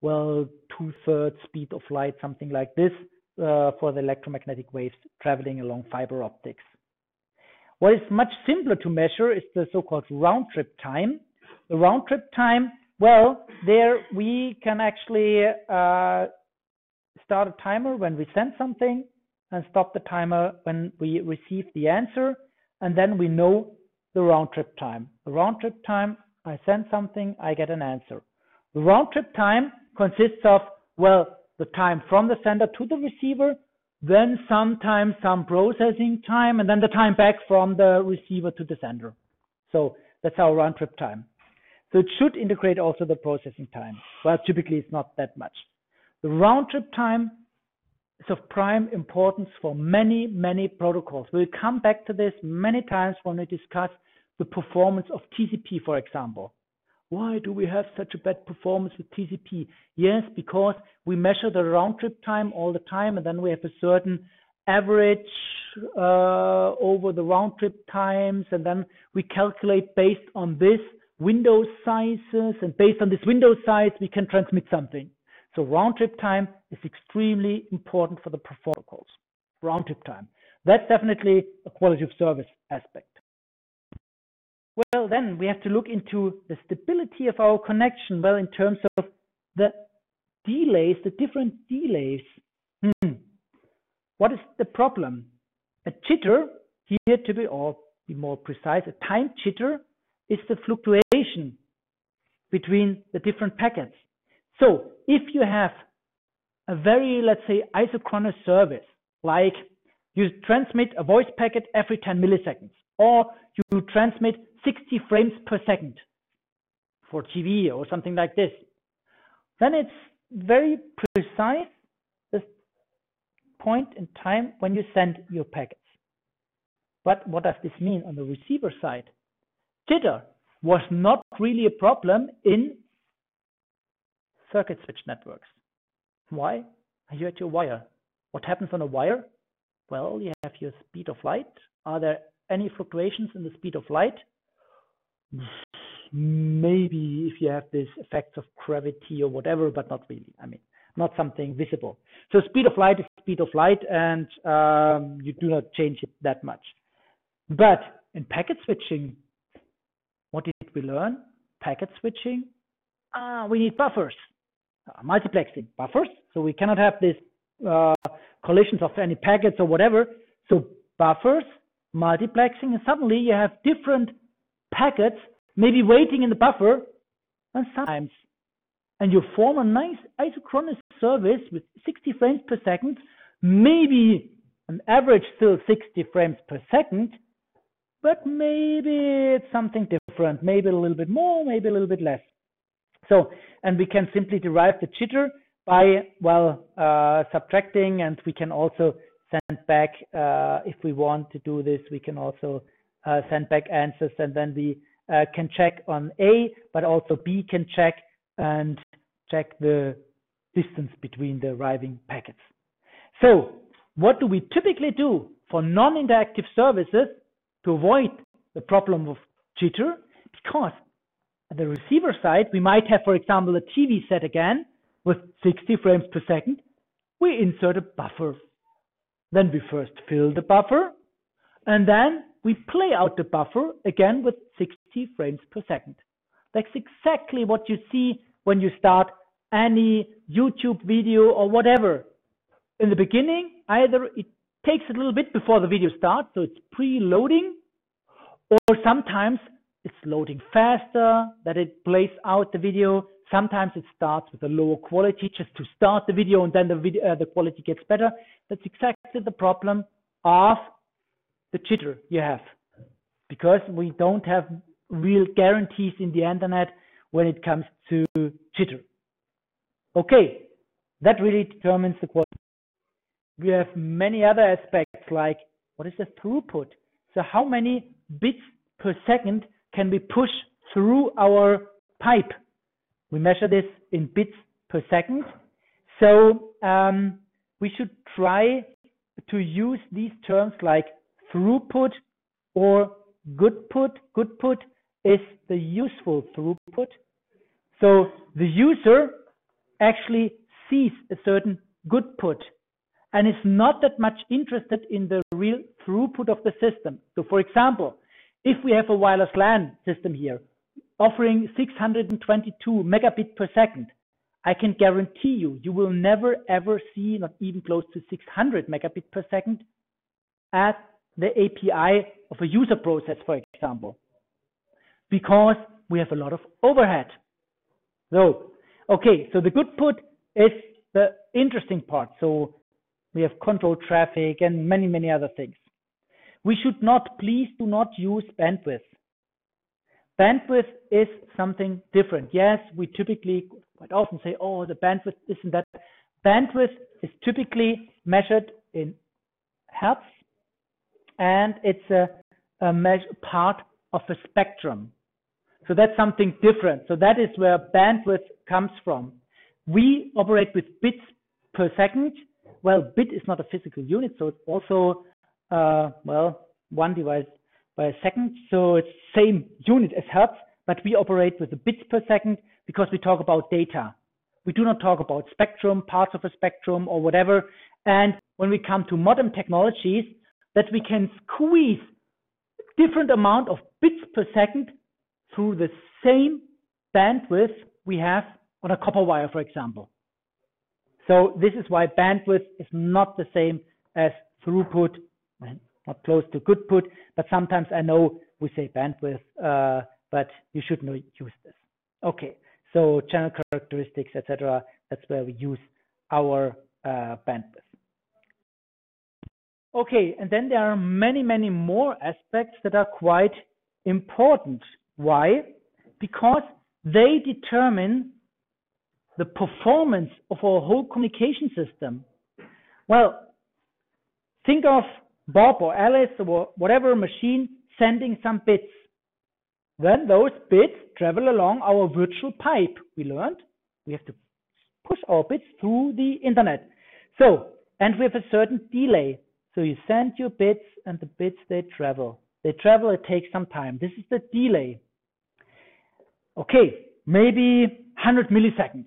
well, two-thirds speed of light, something like this, uh, for the electromagnetic waves traveling along fiber optics. What is much simpler to measure is the so-called round trip time. The round trip time, well, there we can actually uh, start a timer when we send something and stop the timer when we receive the answer. And then we know the round trip time. The round trip time, I send something, I get an answer. The round trip time consists of, well, the time from the sender to the receiver, then sometimes some processing time, and then the time back from the receiver to the sender. So that's our round trip time. So it should integrate also the processing time. Well, typically it's not that much. The round trip time is of prime importance for many, many protocols. We'll come back to this many times when we discuss the performance of TCP, for example. Why do we have such a bad performance with TCP? Yes, because we measure the round trip time all the time, and then we have a certain average uh, over the round trip times, and then we calculate based on this window sizes, and based on this window size, we can transmit something. So round trip time is extremely important for the protocols. Round trip time. That's definitely a quality of service aspect. Well, then we have to look into the stability of our connection. Well, in terms of the delays, the different delays. Hmm. What is the problem? A jitter, here to be, or be more precise, a time jitter is the fluctuation between the different packets. So if you have a very, let's say, isochronous service, like you transmit a voice packet every 10 milliseconds, or you transmit 60 frames per second for TV or something like this, then it's very precise this point in time when you send your packets. But what does this mean on the receiver side? Jitter was not really a problem in circuit switch networks. Why? You at your wire. What happens on a wire? Well, you have your speed of light. Are there any fluctuations in the speed of light? Maybe if you have this effects of gravity or whatever, but not really. I mean, not something visible. So speed of light is speed of light, and um, you do not change it that much. But in packet switching, what did we learn? Packet switching, ah, we need buffers. Multiplexing buffers. So we cannot have these uh, collisions of any packets or whatever. So buffers, multiplexing, and suddenly you have different packets maybe waiting in the buffer and sometimes and you form a nice isochronous service with 60 frames per second, maybe an average still 60 frames per second, but maybe it's something different, maybe a little bit more, maybe a little bit less. So, and we can simply derive the jitter by, well, uh, subtracting, and we can also send back, uh, if we want to do this, we can also uh, send back answers, and then we uh, can check on A, but also B can check and check the distance between the arriving packets. So, what do we typically do for non-interactive services to avoid the problem of jitter? Because at the receiver side, we might have, for example, a TV set again with 60 frames per second. We insert a buffer. Then we first fill the buffer, and then we play out the buffer again with 60 frames per second. That's exactly what you see when you start any YouTube video or whatever. In the beginning, either it takes a little bit before the video starts, so it's preloading, or sometimes it's loading faster, that it plays out the video. Sometimes it starts with a lower quality just to start the video and then the video, uh, the quality gets better. That's exactly the problem of the jitter you have because we don't have real guarantees in the internet when it comes to jitter. Okay, that really determines the quality. We have many other aspects like what is the throughput? So how many bits per second can we push through our pipe? We measure this in bits per second. So um, we should try to use these terms like throughput or goodput. Goodput is the useful throughput. So the user actually sees a certain goodput and is not that much interested in the real throughput of the system. So for example, if we have a wireless LAN system here offering 622 megabit per second, I can guarantee you, you will never ever see not even close to 600 megabit per second at the API of a user process, for example, because we have a lot of overhead. So, okay, so the goodput is the interesting part. So we have control traffic and many, many other things. We should not, please do not use bandwidth. Bandwidth is something different. Yes, we typically quite often say, oh, the bandwidth isn't that. Bandwidth is typically measured in hertz and it's a, a part of a spectrum. So that's something different. So that is where bandwidth comes from. We operate with bits per second. Well, bit is not a physical unit, so it's also Uh, well, one device by a second. So it's same unit as hertz, but we operate with the bits per second because we talk about data. We do not talk about spectrum, parts of a spectrum or whatever. And when we come to modern technologies, that we can squeeze different amount of bits per second through the same bandwidth we have on a copper wire, for example. So this is why bandwidth is not the same as throughput not close to good put, but sometimes I know we say bandwidth, uh, but you should not use this. Okay, so channel characteristics, etc. That's where we use our uh, bandwidth. Okay, and then there are many, many more aspects that are quite important. Why? Because they determine the performance of our whole communication system. Well, think of Bob or Alice or whatever machine sending some bits. Then those bits travel along our virtual pipe. We learned we have to push our bits through the internet. So, and we have a certain delay. So you send your bits and the bits they travel. They travel, it takes some time. This is the delay. Okay, maybe 100 milliseconds.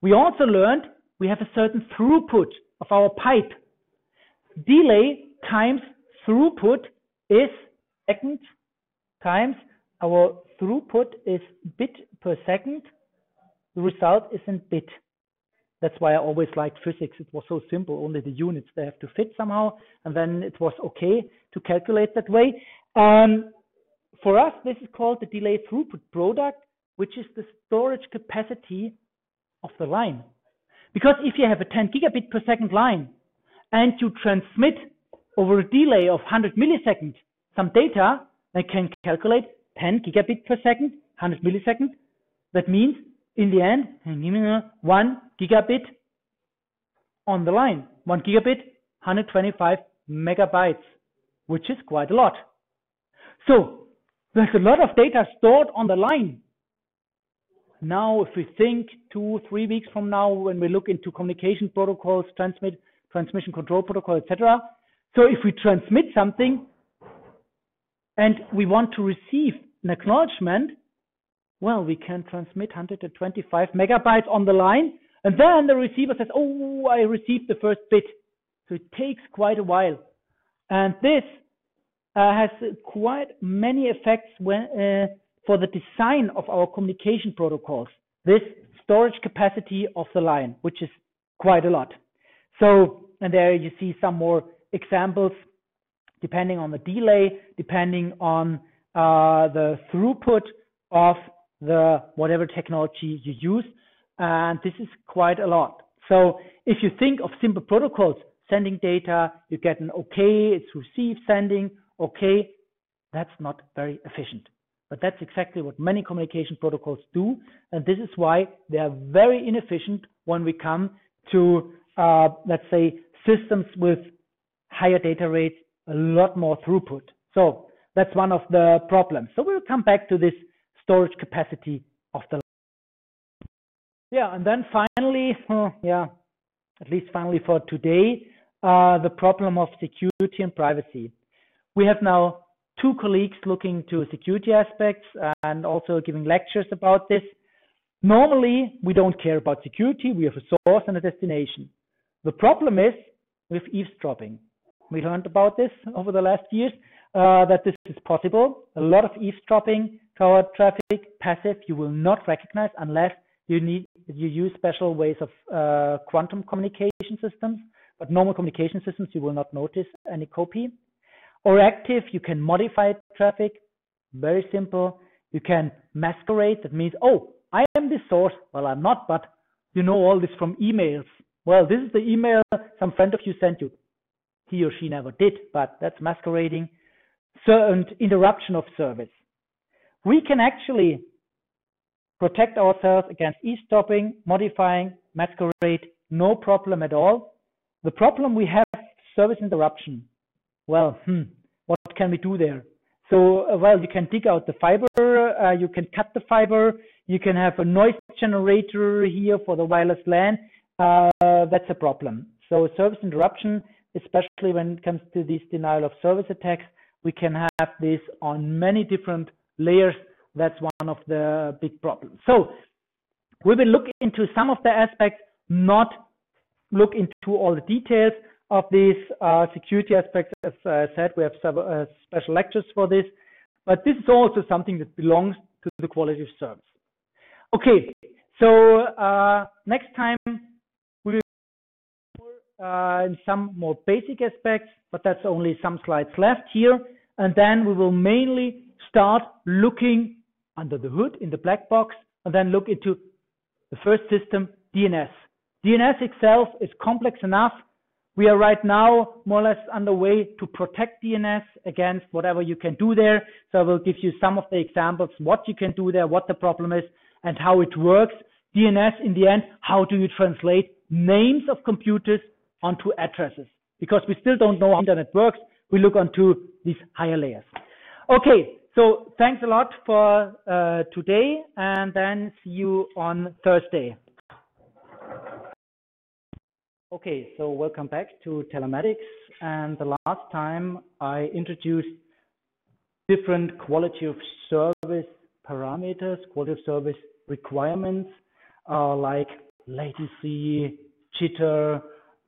We also learned we have a certain throughput of our pipe delay times throughput is second times our throughput is bit per second. The result is in bit. That's why I always liked physics. It was so simple. Only the units they have to fit somehow, and then it was okay to calculate that way. Um, for us, this is called the delay throughput product, which is the storage capacity of the line. Because if you have a 10 gigabit per second line, and you transmit over a delay of 100 milliseconds some data, I can calculate 10 gigabit per second, 100 milliseconds. That means in the end, one gigabit on the line. One gigabit, 125 megabytes, which is quite a lot. So there's a lot of data stored on the line. Now, if we think two, three weeks from now, when we look into communication protocols, transmit transmission control protocol, etc. So if we transmit something and we want to receive an acknowledgement, well, we can transmit 125 megabytes on the line, and then the receiver says, oh, I received the first bit. So it takes quite a while. And this uh, has quite many effects when, uh, for the design of our communication protocols. This storage capacity of the line, which is quite a lot. So, and there you see some more examples depending on the delay, depending on uh, the throughput of the whatever technology you use. And this is quite a lot. So if you think of simple protocols, sending data, you get an okay, it's received sending, okay, that's not very efficient. But that's exactly what many communication protocols do. And this is why they are very inefficient when we come to, uh, let's say, systems with higher data rates, a lot more throughput. So that's one of the problems. So we'll come back to this storage capacity of the yeah, and then finally, uh, yeah, at least finally for today, uh, the problem of security and privacy. We have now two colleagues looking to security aspects and also giving lectures about this. Normally, we don't care about security. We have a source and a destination. The problem is with eavesdropping. We learned about this over the last years, uh, that this is possible. A lot of eavesdropping toward traffic, passive, you will not recognize unless you need you use special ways of uh, quantum communication systems. But normal communication systems, you will not notice any copy. Or active, you can modify traffic. Very simple. You can masquerade. That means, oh, I am the source. Well, I'm not, but you know all this from emails. Well, this is the email some friend of you sent you. He or she never did, but that's masquerading. Certain interruption of service. We can actually protect ourselves against eavesdropping, modifying, masquerade, no problem at all. The problem we have service interruption. Well, hmm, what can we do there? So, uh, well, you can dig out the fiber, uh, you can cut the fiber, you can have a noise generator here for the wireless LAN. Uh, that's a problem. So, service interruption, especially when it comes to these denial of service attacks, we can have this on many different layers. That's one of the big problems. So, we will look into some of the aspects, not look into all the details of these uh, security aspects. As I said, we have several uh, special lectures for this, but this is also something that belongs to the quality of service. Okay, so uh, next time uh, in some more basic aspects, but that's only some slides left here, and then we will mainly start looking under the hood in the black box, and then look into the first system, DNS. DNS itself is complex enough. We are right now more or less underway to protect DNS against whatever you can do there. So I will give you some of the examples, what you can do there, what the problem is, and how it works. DNS in the end, how do you translate names of computers onto addresses? Because we still don't know how internet works. We look onto these higher layers. Okay, so thanks a lot for uh, today and then see you on Thursday. Okay, so welcome back to telematics. And the last time I introduced different quality of service parameters, quality of service requirements, uh, like latency, jitter,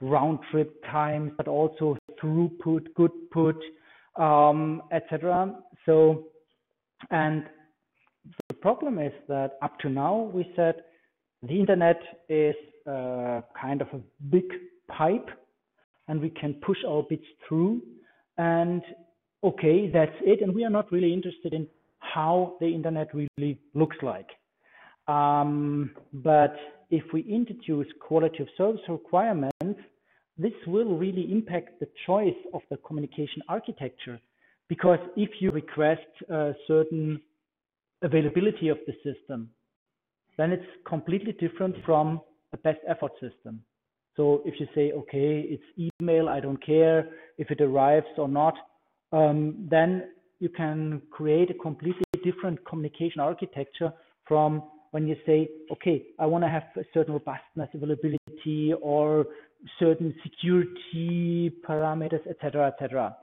round trip times, but also throughput, good put, um, etc. So, and the problem is that up to now we said the internet is uh, kind of a big pipe and we can push our bits through and okay that's it and we are not really interested in how the internet really looks like um, but if we introduce quality of service requirements this will really impact the choice of the communication architecture because if you request a certain availability of the system then it's completely different from a best effort system. So if you say, okay, it's email, I don't care if it arrives or not, um, then you can create a completely different communication architecture from when you say, okay, I want to have a certain robustness, availability, or certain security parameters, etc., etc.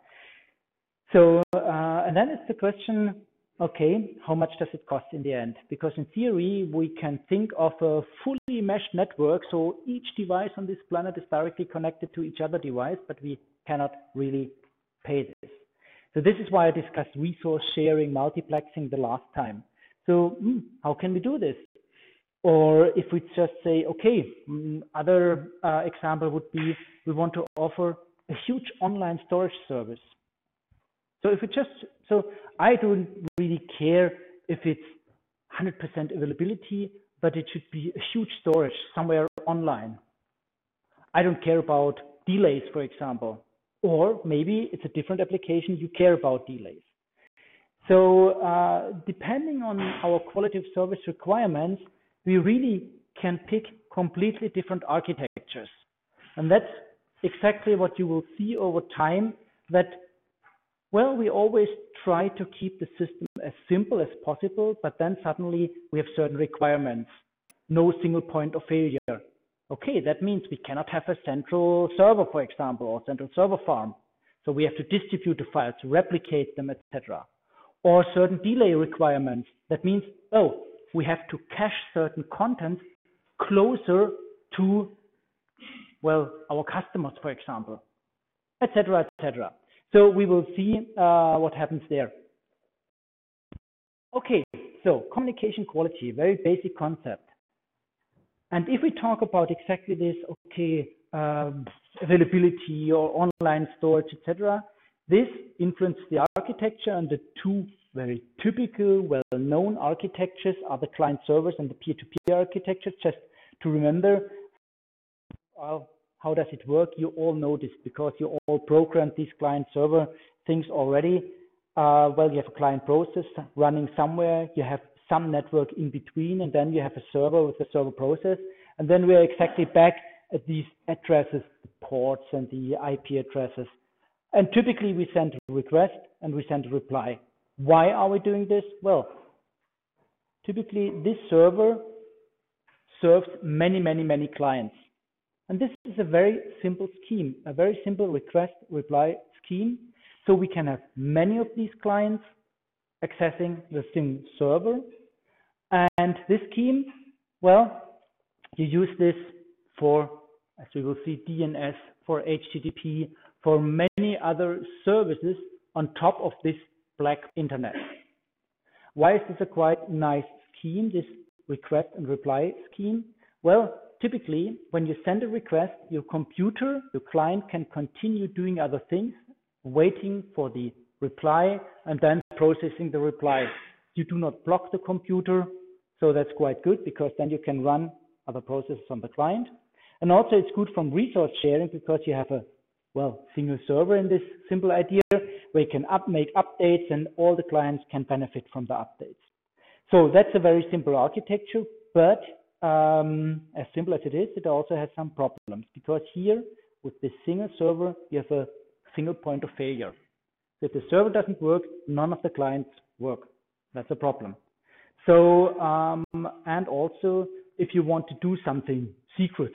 So, uh, and then it's the question, okay, how much does it cost in the end? Because in theory, we can think of a fully meshed network. So each device on this planet is directly connected to each other device, but we cannot really pay this. So this is why I discussed resource sharing, multiplexing the last time. So hmm, how can we do this? Or if we just say, okay, mm, other uh, example would be we want to offer a huge online storage service. So if we just, so I don't really care if it's 100% availability, but it should be a huge storage somewhere online. I don't care about delays, for example, or maybe it's a different application you care about delays. So uh, depending on our quality of service requirements, we really can pick completely different architectures. And that's exactly what you will see over time that, well, we always try to keep the system as simple as possible, but then suddenly we have certain requirements. No single point of failure. Okay, that means we cannot have a central server, for example, or central server farm. So we have to distribute the files, replicate them, etc. Or certain delay requirements. That means, oh, we have to cache certain content closer to, well, our customers, for example, etc., etc. So we will see uh, what happens there. Okay, so communication quality, very basic concept. And if we talk about exactly this, okay, um, availability or online storage, etc., this influences the architecture and the two very typical, well-known architectures are the client servers and the peer-to-peer -peer architectures. Just to remember, how does it work? You all know this because you all programmed these client server things already. Uh, well, you have a client process running somewhere. You have some network in between, and then you have a server with a server process. And then we're exactly back at these addresses, the ports and the IP addresses. And typically we send a request and we send a reply. Why are we doing this? Well, typically this server serves many, many, many clients. And this is a very simple scheme, a very simple request reply scheme. So we can have many of these clients accessing the same server. And this scheme, well, you use this for, as we will see, DNS, for HTTP, for many other services on top of this black internet. Why is this a quite nice scheme, this request and reply scheme? Well, typically when you send a request, your computer, your client can continue doing other things, waiting for the reply and then processing the reply. You do not block the computer, so that's quite good because then you can run other processes on the client. And also it's good from resource sharing because you have a well, single server in this simple idea you can up, make updates and all the clients can benefit from the updates. So that's a very simple architecture, but um, as simple as it is, it also has some problems because here with this single server, you have a single point of failure. So if the server doesn't work, none of the clients work. That's a problem. So, um, and also if you want to do something secret,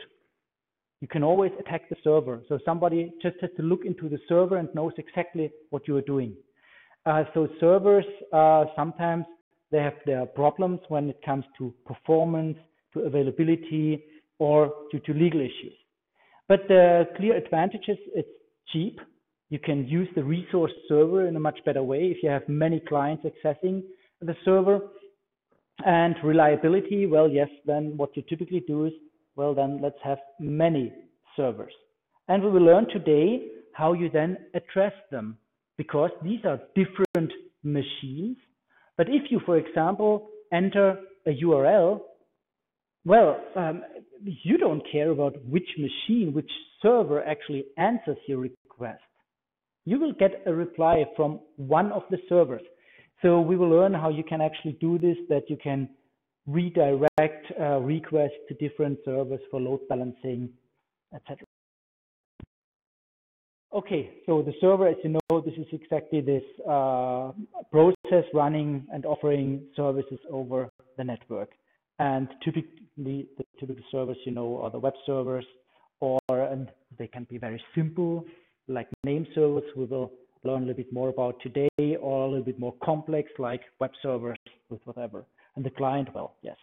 you can always attack the server. So somebody just has to look into the server and knows exactly what you are doing. Uh, so servers, uh, sometimes they have their problems when it comes to performance, to availability, or due to legal issues. But the clear advantage is it's cheap. You can use the resource server in a much better way if you have many clients accessing the server. And reliability, well, yes, then what you typically do is well, then let's have many servers. And we will learn today how you then address them because these are different machines. But if you, for example, enter a URL, well, um, you don't care about which machine, which server actually answers your request. You will get a reply from one of the servers. So we will learn how you can actually do this, that you can redirect uh, requests to different servers for load balancing, etc. Okay, so the server, as you know, this is exactly this uh, process running and offering services over the network. And typically, the typical servers, you know, are the web servers, or and they can be very simple, like name servers. We will learn a little bit more about today, or a little bit more complex, like web servers with whatever and the client, well, yes,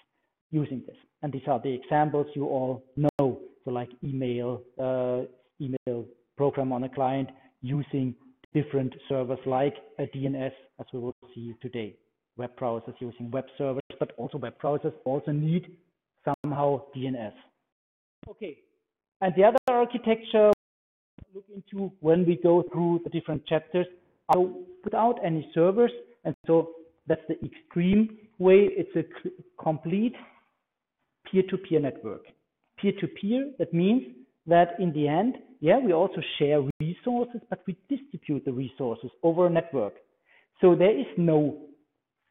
using this. And these are the examples you all know. So like email, uh, email program on a client using different servers like a DNS, as we will see today. Web browsers using web servers, but also web browsers also need somehow DNS. Okay, and the other architecture we look into when we go through the different chapters are without any servers, and so that's the extreme way. It's a complete peer-to-peer -peer network. Peer-to-peer, -peer, that means that in the end, yeah, we also share resources, but we distribute the resources over a network. So there is no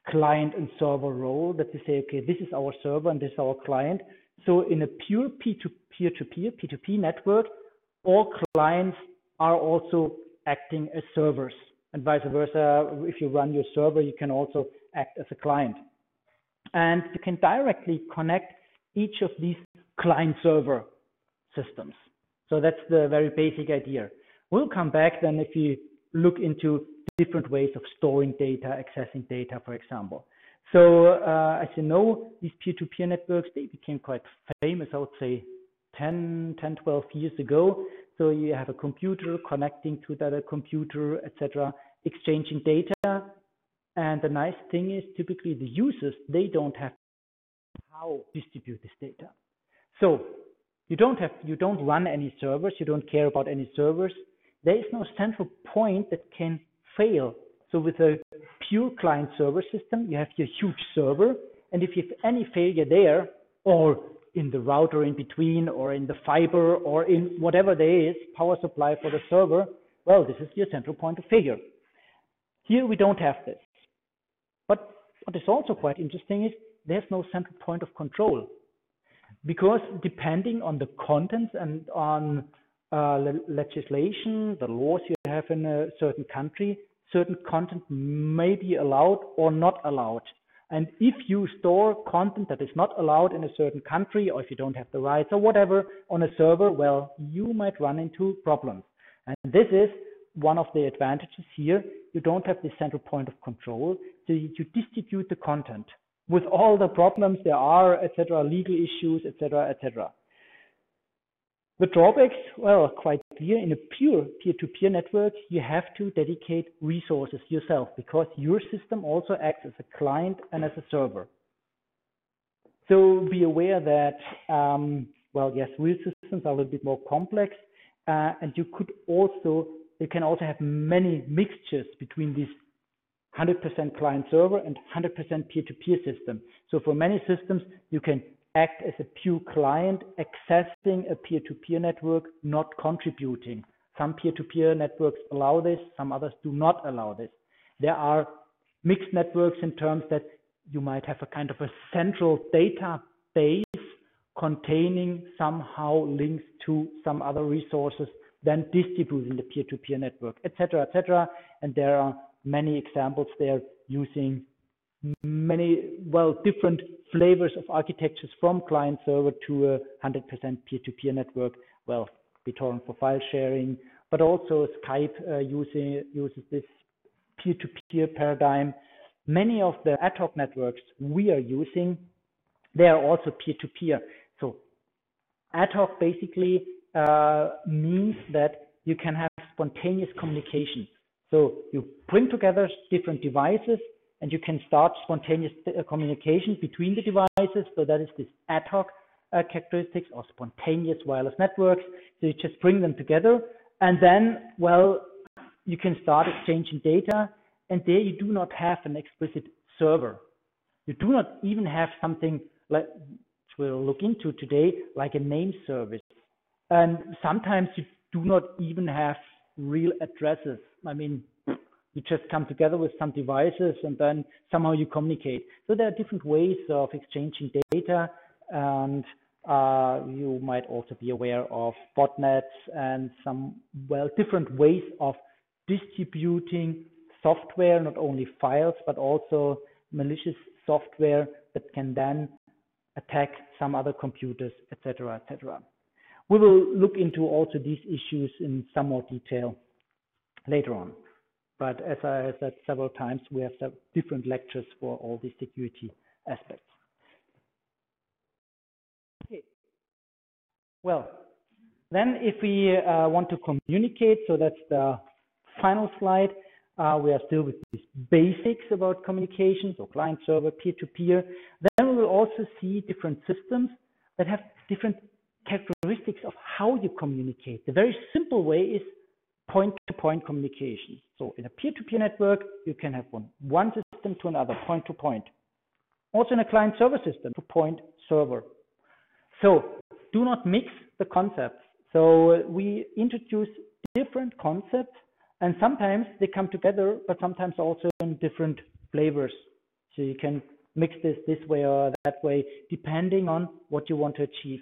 client and server role that we say, okay, this is our server and this is our client. So in a pure peer-to-peer to peer, P2P network, all clients are also acting as servers and vice versa. If you run your server, you can also act as a client. And you can directly connect each of these client server systems. So that's the very basic idea. We'll come back then if you look into different ways of storing data, accessing data, for example. So uh, as you know, these peer-to-peer -peer networks, they became quite famous, I would say 10, 10, 12 years ago. So you have a computer connecting to the other computer, etc., exchanging data. And the nice thing is typically the users, they don't have how distribute this data. So you don't have, you don't run any servers, you don't care about any servers. There is no central point that can fail. So with a pure client server system, you have your huge server. And if you have any failure there, or in the router in between, or in the fiber, or in whatever there is, power supply for the server, well, this is your central point of failure. Here we don't have this. But what is also quite interesting is there's no central point of control because depending on the contents and on uh, le legislation, the laws you have in a certain country, certain content may be allowed or not allowed. And if you store content that is not allowed in a certain country, or if you don't have the rights or whatever on a server, well, you might run into problems. And this is one of the advantages here. You don't have this central point of control, so you distribute the content with all the problems there are, etc., legal issues, etc., etc. The drawbacks, well, quite clear. In a pure peer-to-peer -peer network, you have to dedicate resources yourself because your system also acts as a client and as a server. So be aware that, um, well, yes, real systems are a little bit more complex, uh, and you could also, you can also have many mixtures between these 100% client server and 100% peer-to-peer system. So for many systems, you can act as a pure client accessing a peer-to-peer network, not contributing. Some peer-to-peer networks allow this, some others do not allow this. There are mixed networks in terms that you might have a kind of a central database containing somehow links to some other resources, then distributing the peer-to-peer -peer network, etc., etc. And there are many examples there using many, well, different flavors of architectures from client server to a 100% peer-to-peer network. Well, BitTorrent for file sharing, but also Skype uh, using, uses this peer-to-peer paradigm. Many of the ad hoc networks we are using, they are also peer-to-peer. -peer. So ad hoc basically uh, means that you can have spontaneous communication. So you bring together different devices and you can start spontaneous uh, communication between the devices. So that is this ad hoc uh, characteristics or spontaneous wireless networks. So you just bring them together and then, well, you can start exchanging data and there you do not have an explicit server. You do not even have something like we'll look into today, like a name service. And sometimes you do not even have real addresses. I mean, you just come together with some devices and then somehow you communicate. So there are different ways of exchanging data and uh, you might also be aware of botnets and some, well, different ways of distributing software, not only files, but also malicious software that can then attack some other computers, etc., etc. We will look into also these issues in some more detail later on. But as I said several times, we have different lectures for all these security aspects. Okay. Well, then if we uh, want to communicate, so that's the final slide. Uh, we are still with these basics about communication, so client server, peer to peer. Then we will also see different systems that have different characteristics of how you communicate. The very simple way is point to point communication. So in a peer to peer network, you can have one, one system to another, point to point. Also in a client server system, to point server. So do not mix the concepts. So we introduce different concepts and sometimes they come together, but sometimes also in different flavors. So you can mix this this way or that way, depending on what you want to achieve.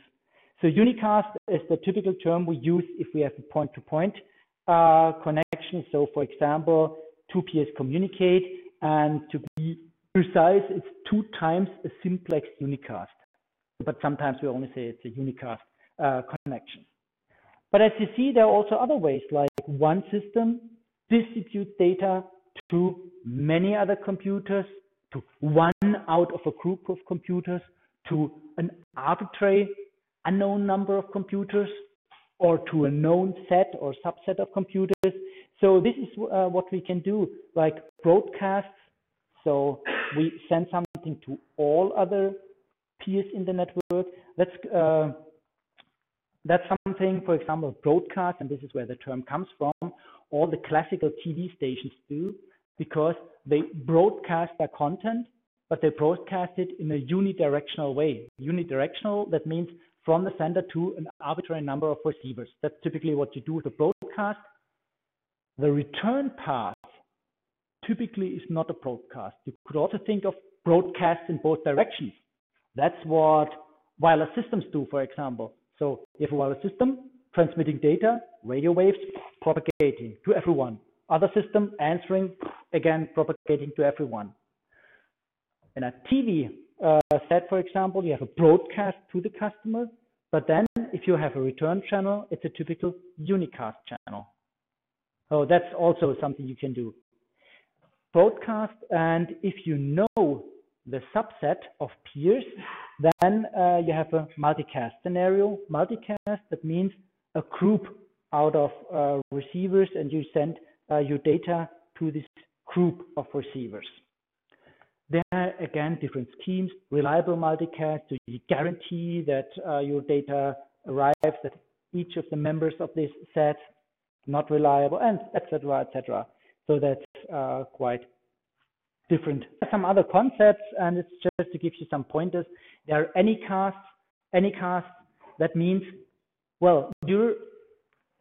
So unicast is the typical term we use if we have a point-to-point -point, uh, connection. So for example, two peers communicate, and to be precise, it's two times a simplex unicast. But sometimes we only say it's a unicast uh, connection. But as you see, there are also other ways, like one system distributes data to many other computers, to one out of a group of computers, to an arbitrary unknown number of computers, or to a known set or subset of computers. So this is uh, what we can do, like broadcasts. So we send something to all other peers in the network. That's uh, that's something, for example, broadcast, and this is where the term comes from, all the classical TV stations do, because they broadcast their content, but they broadcast it in a unidirectional way. Unidirectional, that means from the sender to an arbitrary number of receivers. That's typically what you do with a broadcast. The return path typically is not a broadcast. You could also think of broadcasts in both directions. That's what wireless systems do, for example. So have a wireless system transmitting data, radio waves propagating to everyone. Other system answering, again, propagating to everyone. In a TV uh, set, for example, you have a broadcast to the customer, but then if you have a return channel, it's a typical unicast channel. So that's also something you can do. Broadcast, and if you know the subset of peers, then uh, you have a multicast scenario. Multicast, that means a group out of uh, receivers and you send uh, your data to this group of receivers. There are again different schemes, reliable multicast, so you guarantee that uh, your data arrives at each of the members of this set, not reliable, and etc. etc. So that's uh, quite different. Some other concepts, and it's just to give you some pointers. There are anycasts. Any cast that means, well, your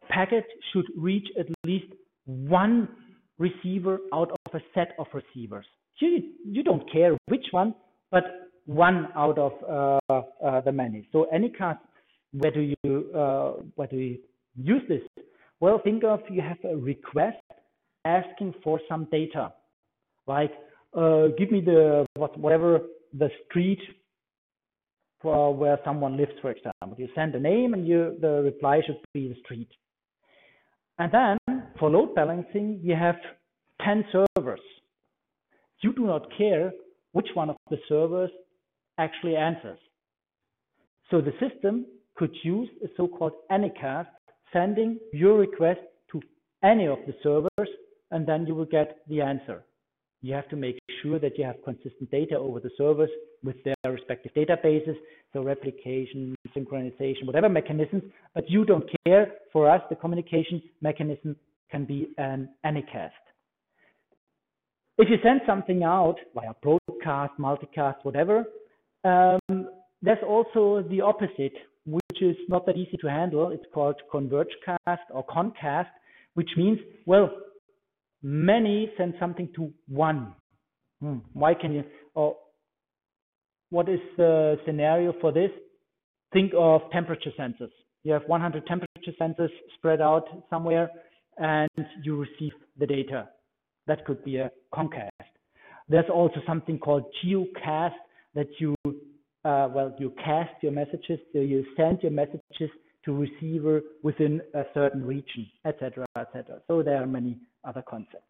packet should reach at least one receiver out of a set of receivers. You, you don't care which one, but one out of uh, uh, the many. So anycast, where do you uh, where do you use this? Well, think of you have a request asking for some data, like uh, give me the what, whatever the street for where someone lives, for example. You send a name and you, the reply should be the street. And then for load balancing, you have 10 servers. You do not care which one of the servers actually answers. So the system could use a so-called anycast, sending your request to any of the servers, and then you will get the answer you have to make sure that you have consistent data over the servers with their respective databases, so replication, synchronization, whatever mechanisms, but you don't care. For us, the communication mechanism can be an anycast. If you send something out via broadcast, multicast, whatever, um, there's also the opposite, which is not that easy to handle. It's called convergecast or concast, which means, well, many send something to one. Hmm. Why can you, or what is the scenario for this? Think of temperature sensors. You have 100 temperature sensors spread out somewhere and you receive the data. That could be a concast. There's also something called geocast that you, uh, well, you cast your messages, so you send your messages to receiver within a certain region, etc., etc. So there are many other concepts.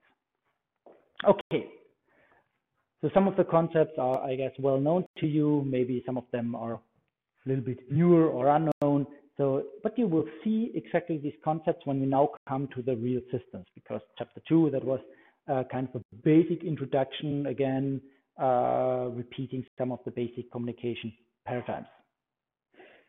Okay, so some of the concepts are, I guess, well known to you. Maybe some of them are a little bit newer or unknown. So, but you will see exactly these concepts when we now come to the real systems, because chapter two, that was uh, kind of a basic introduction, again, uh, repeating some of the basic communication paradigms.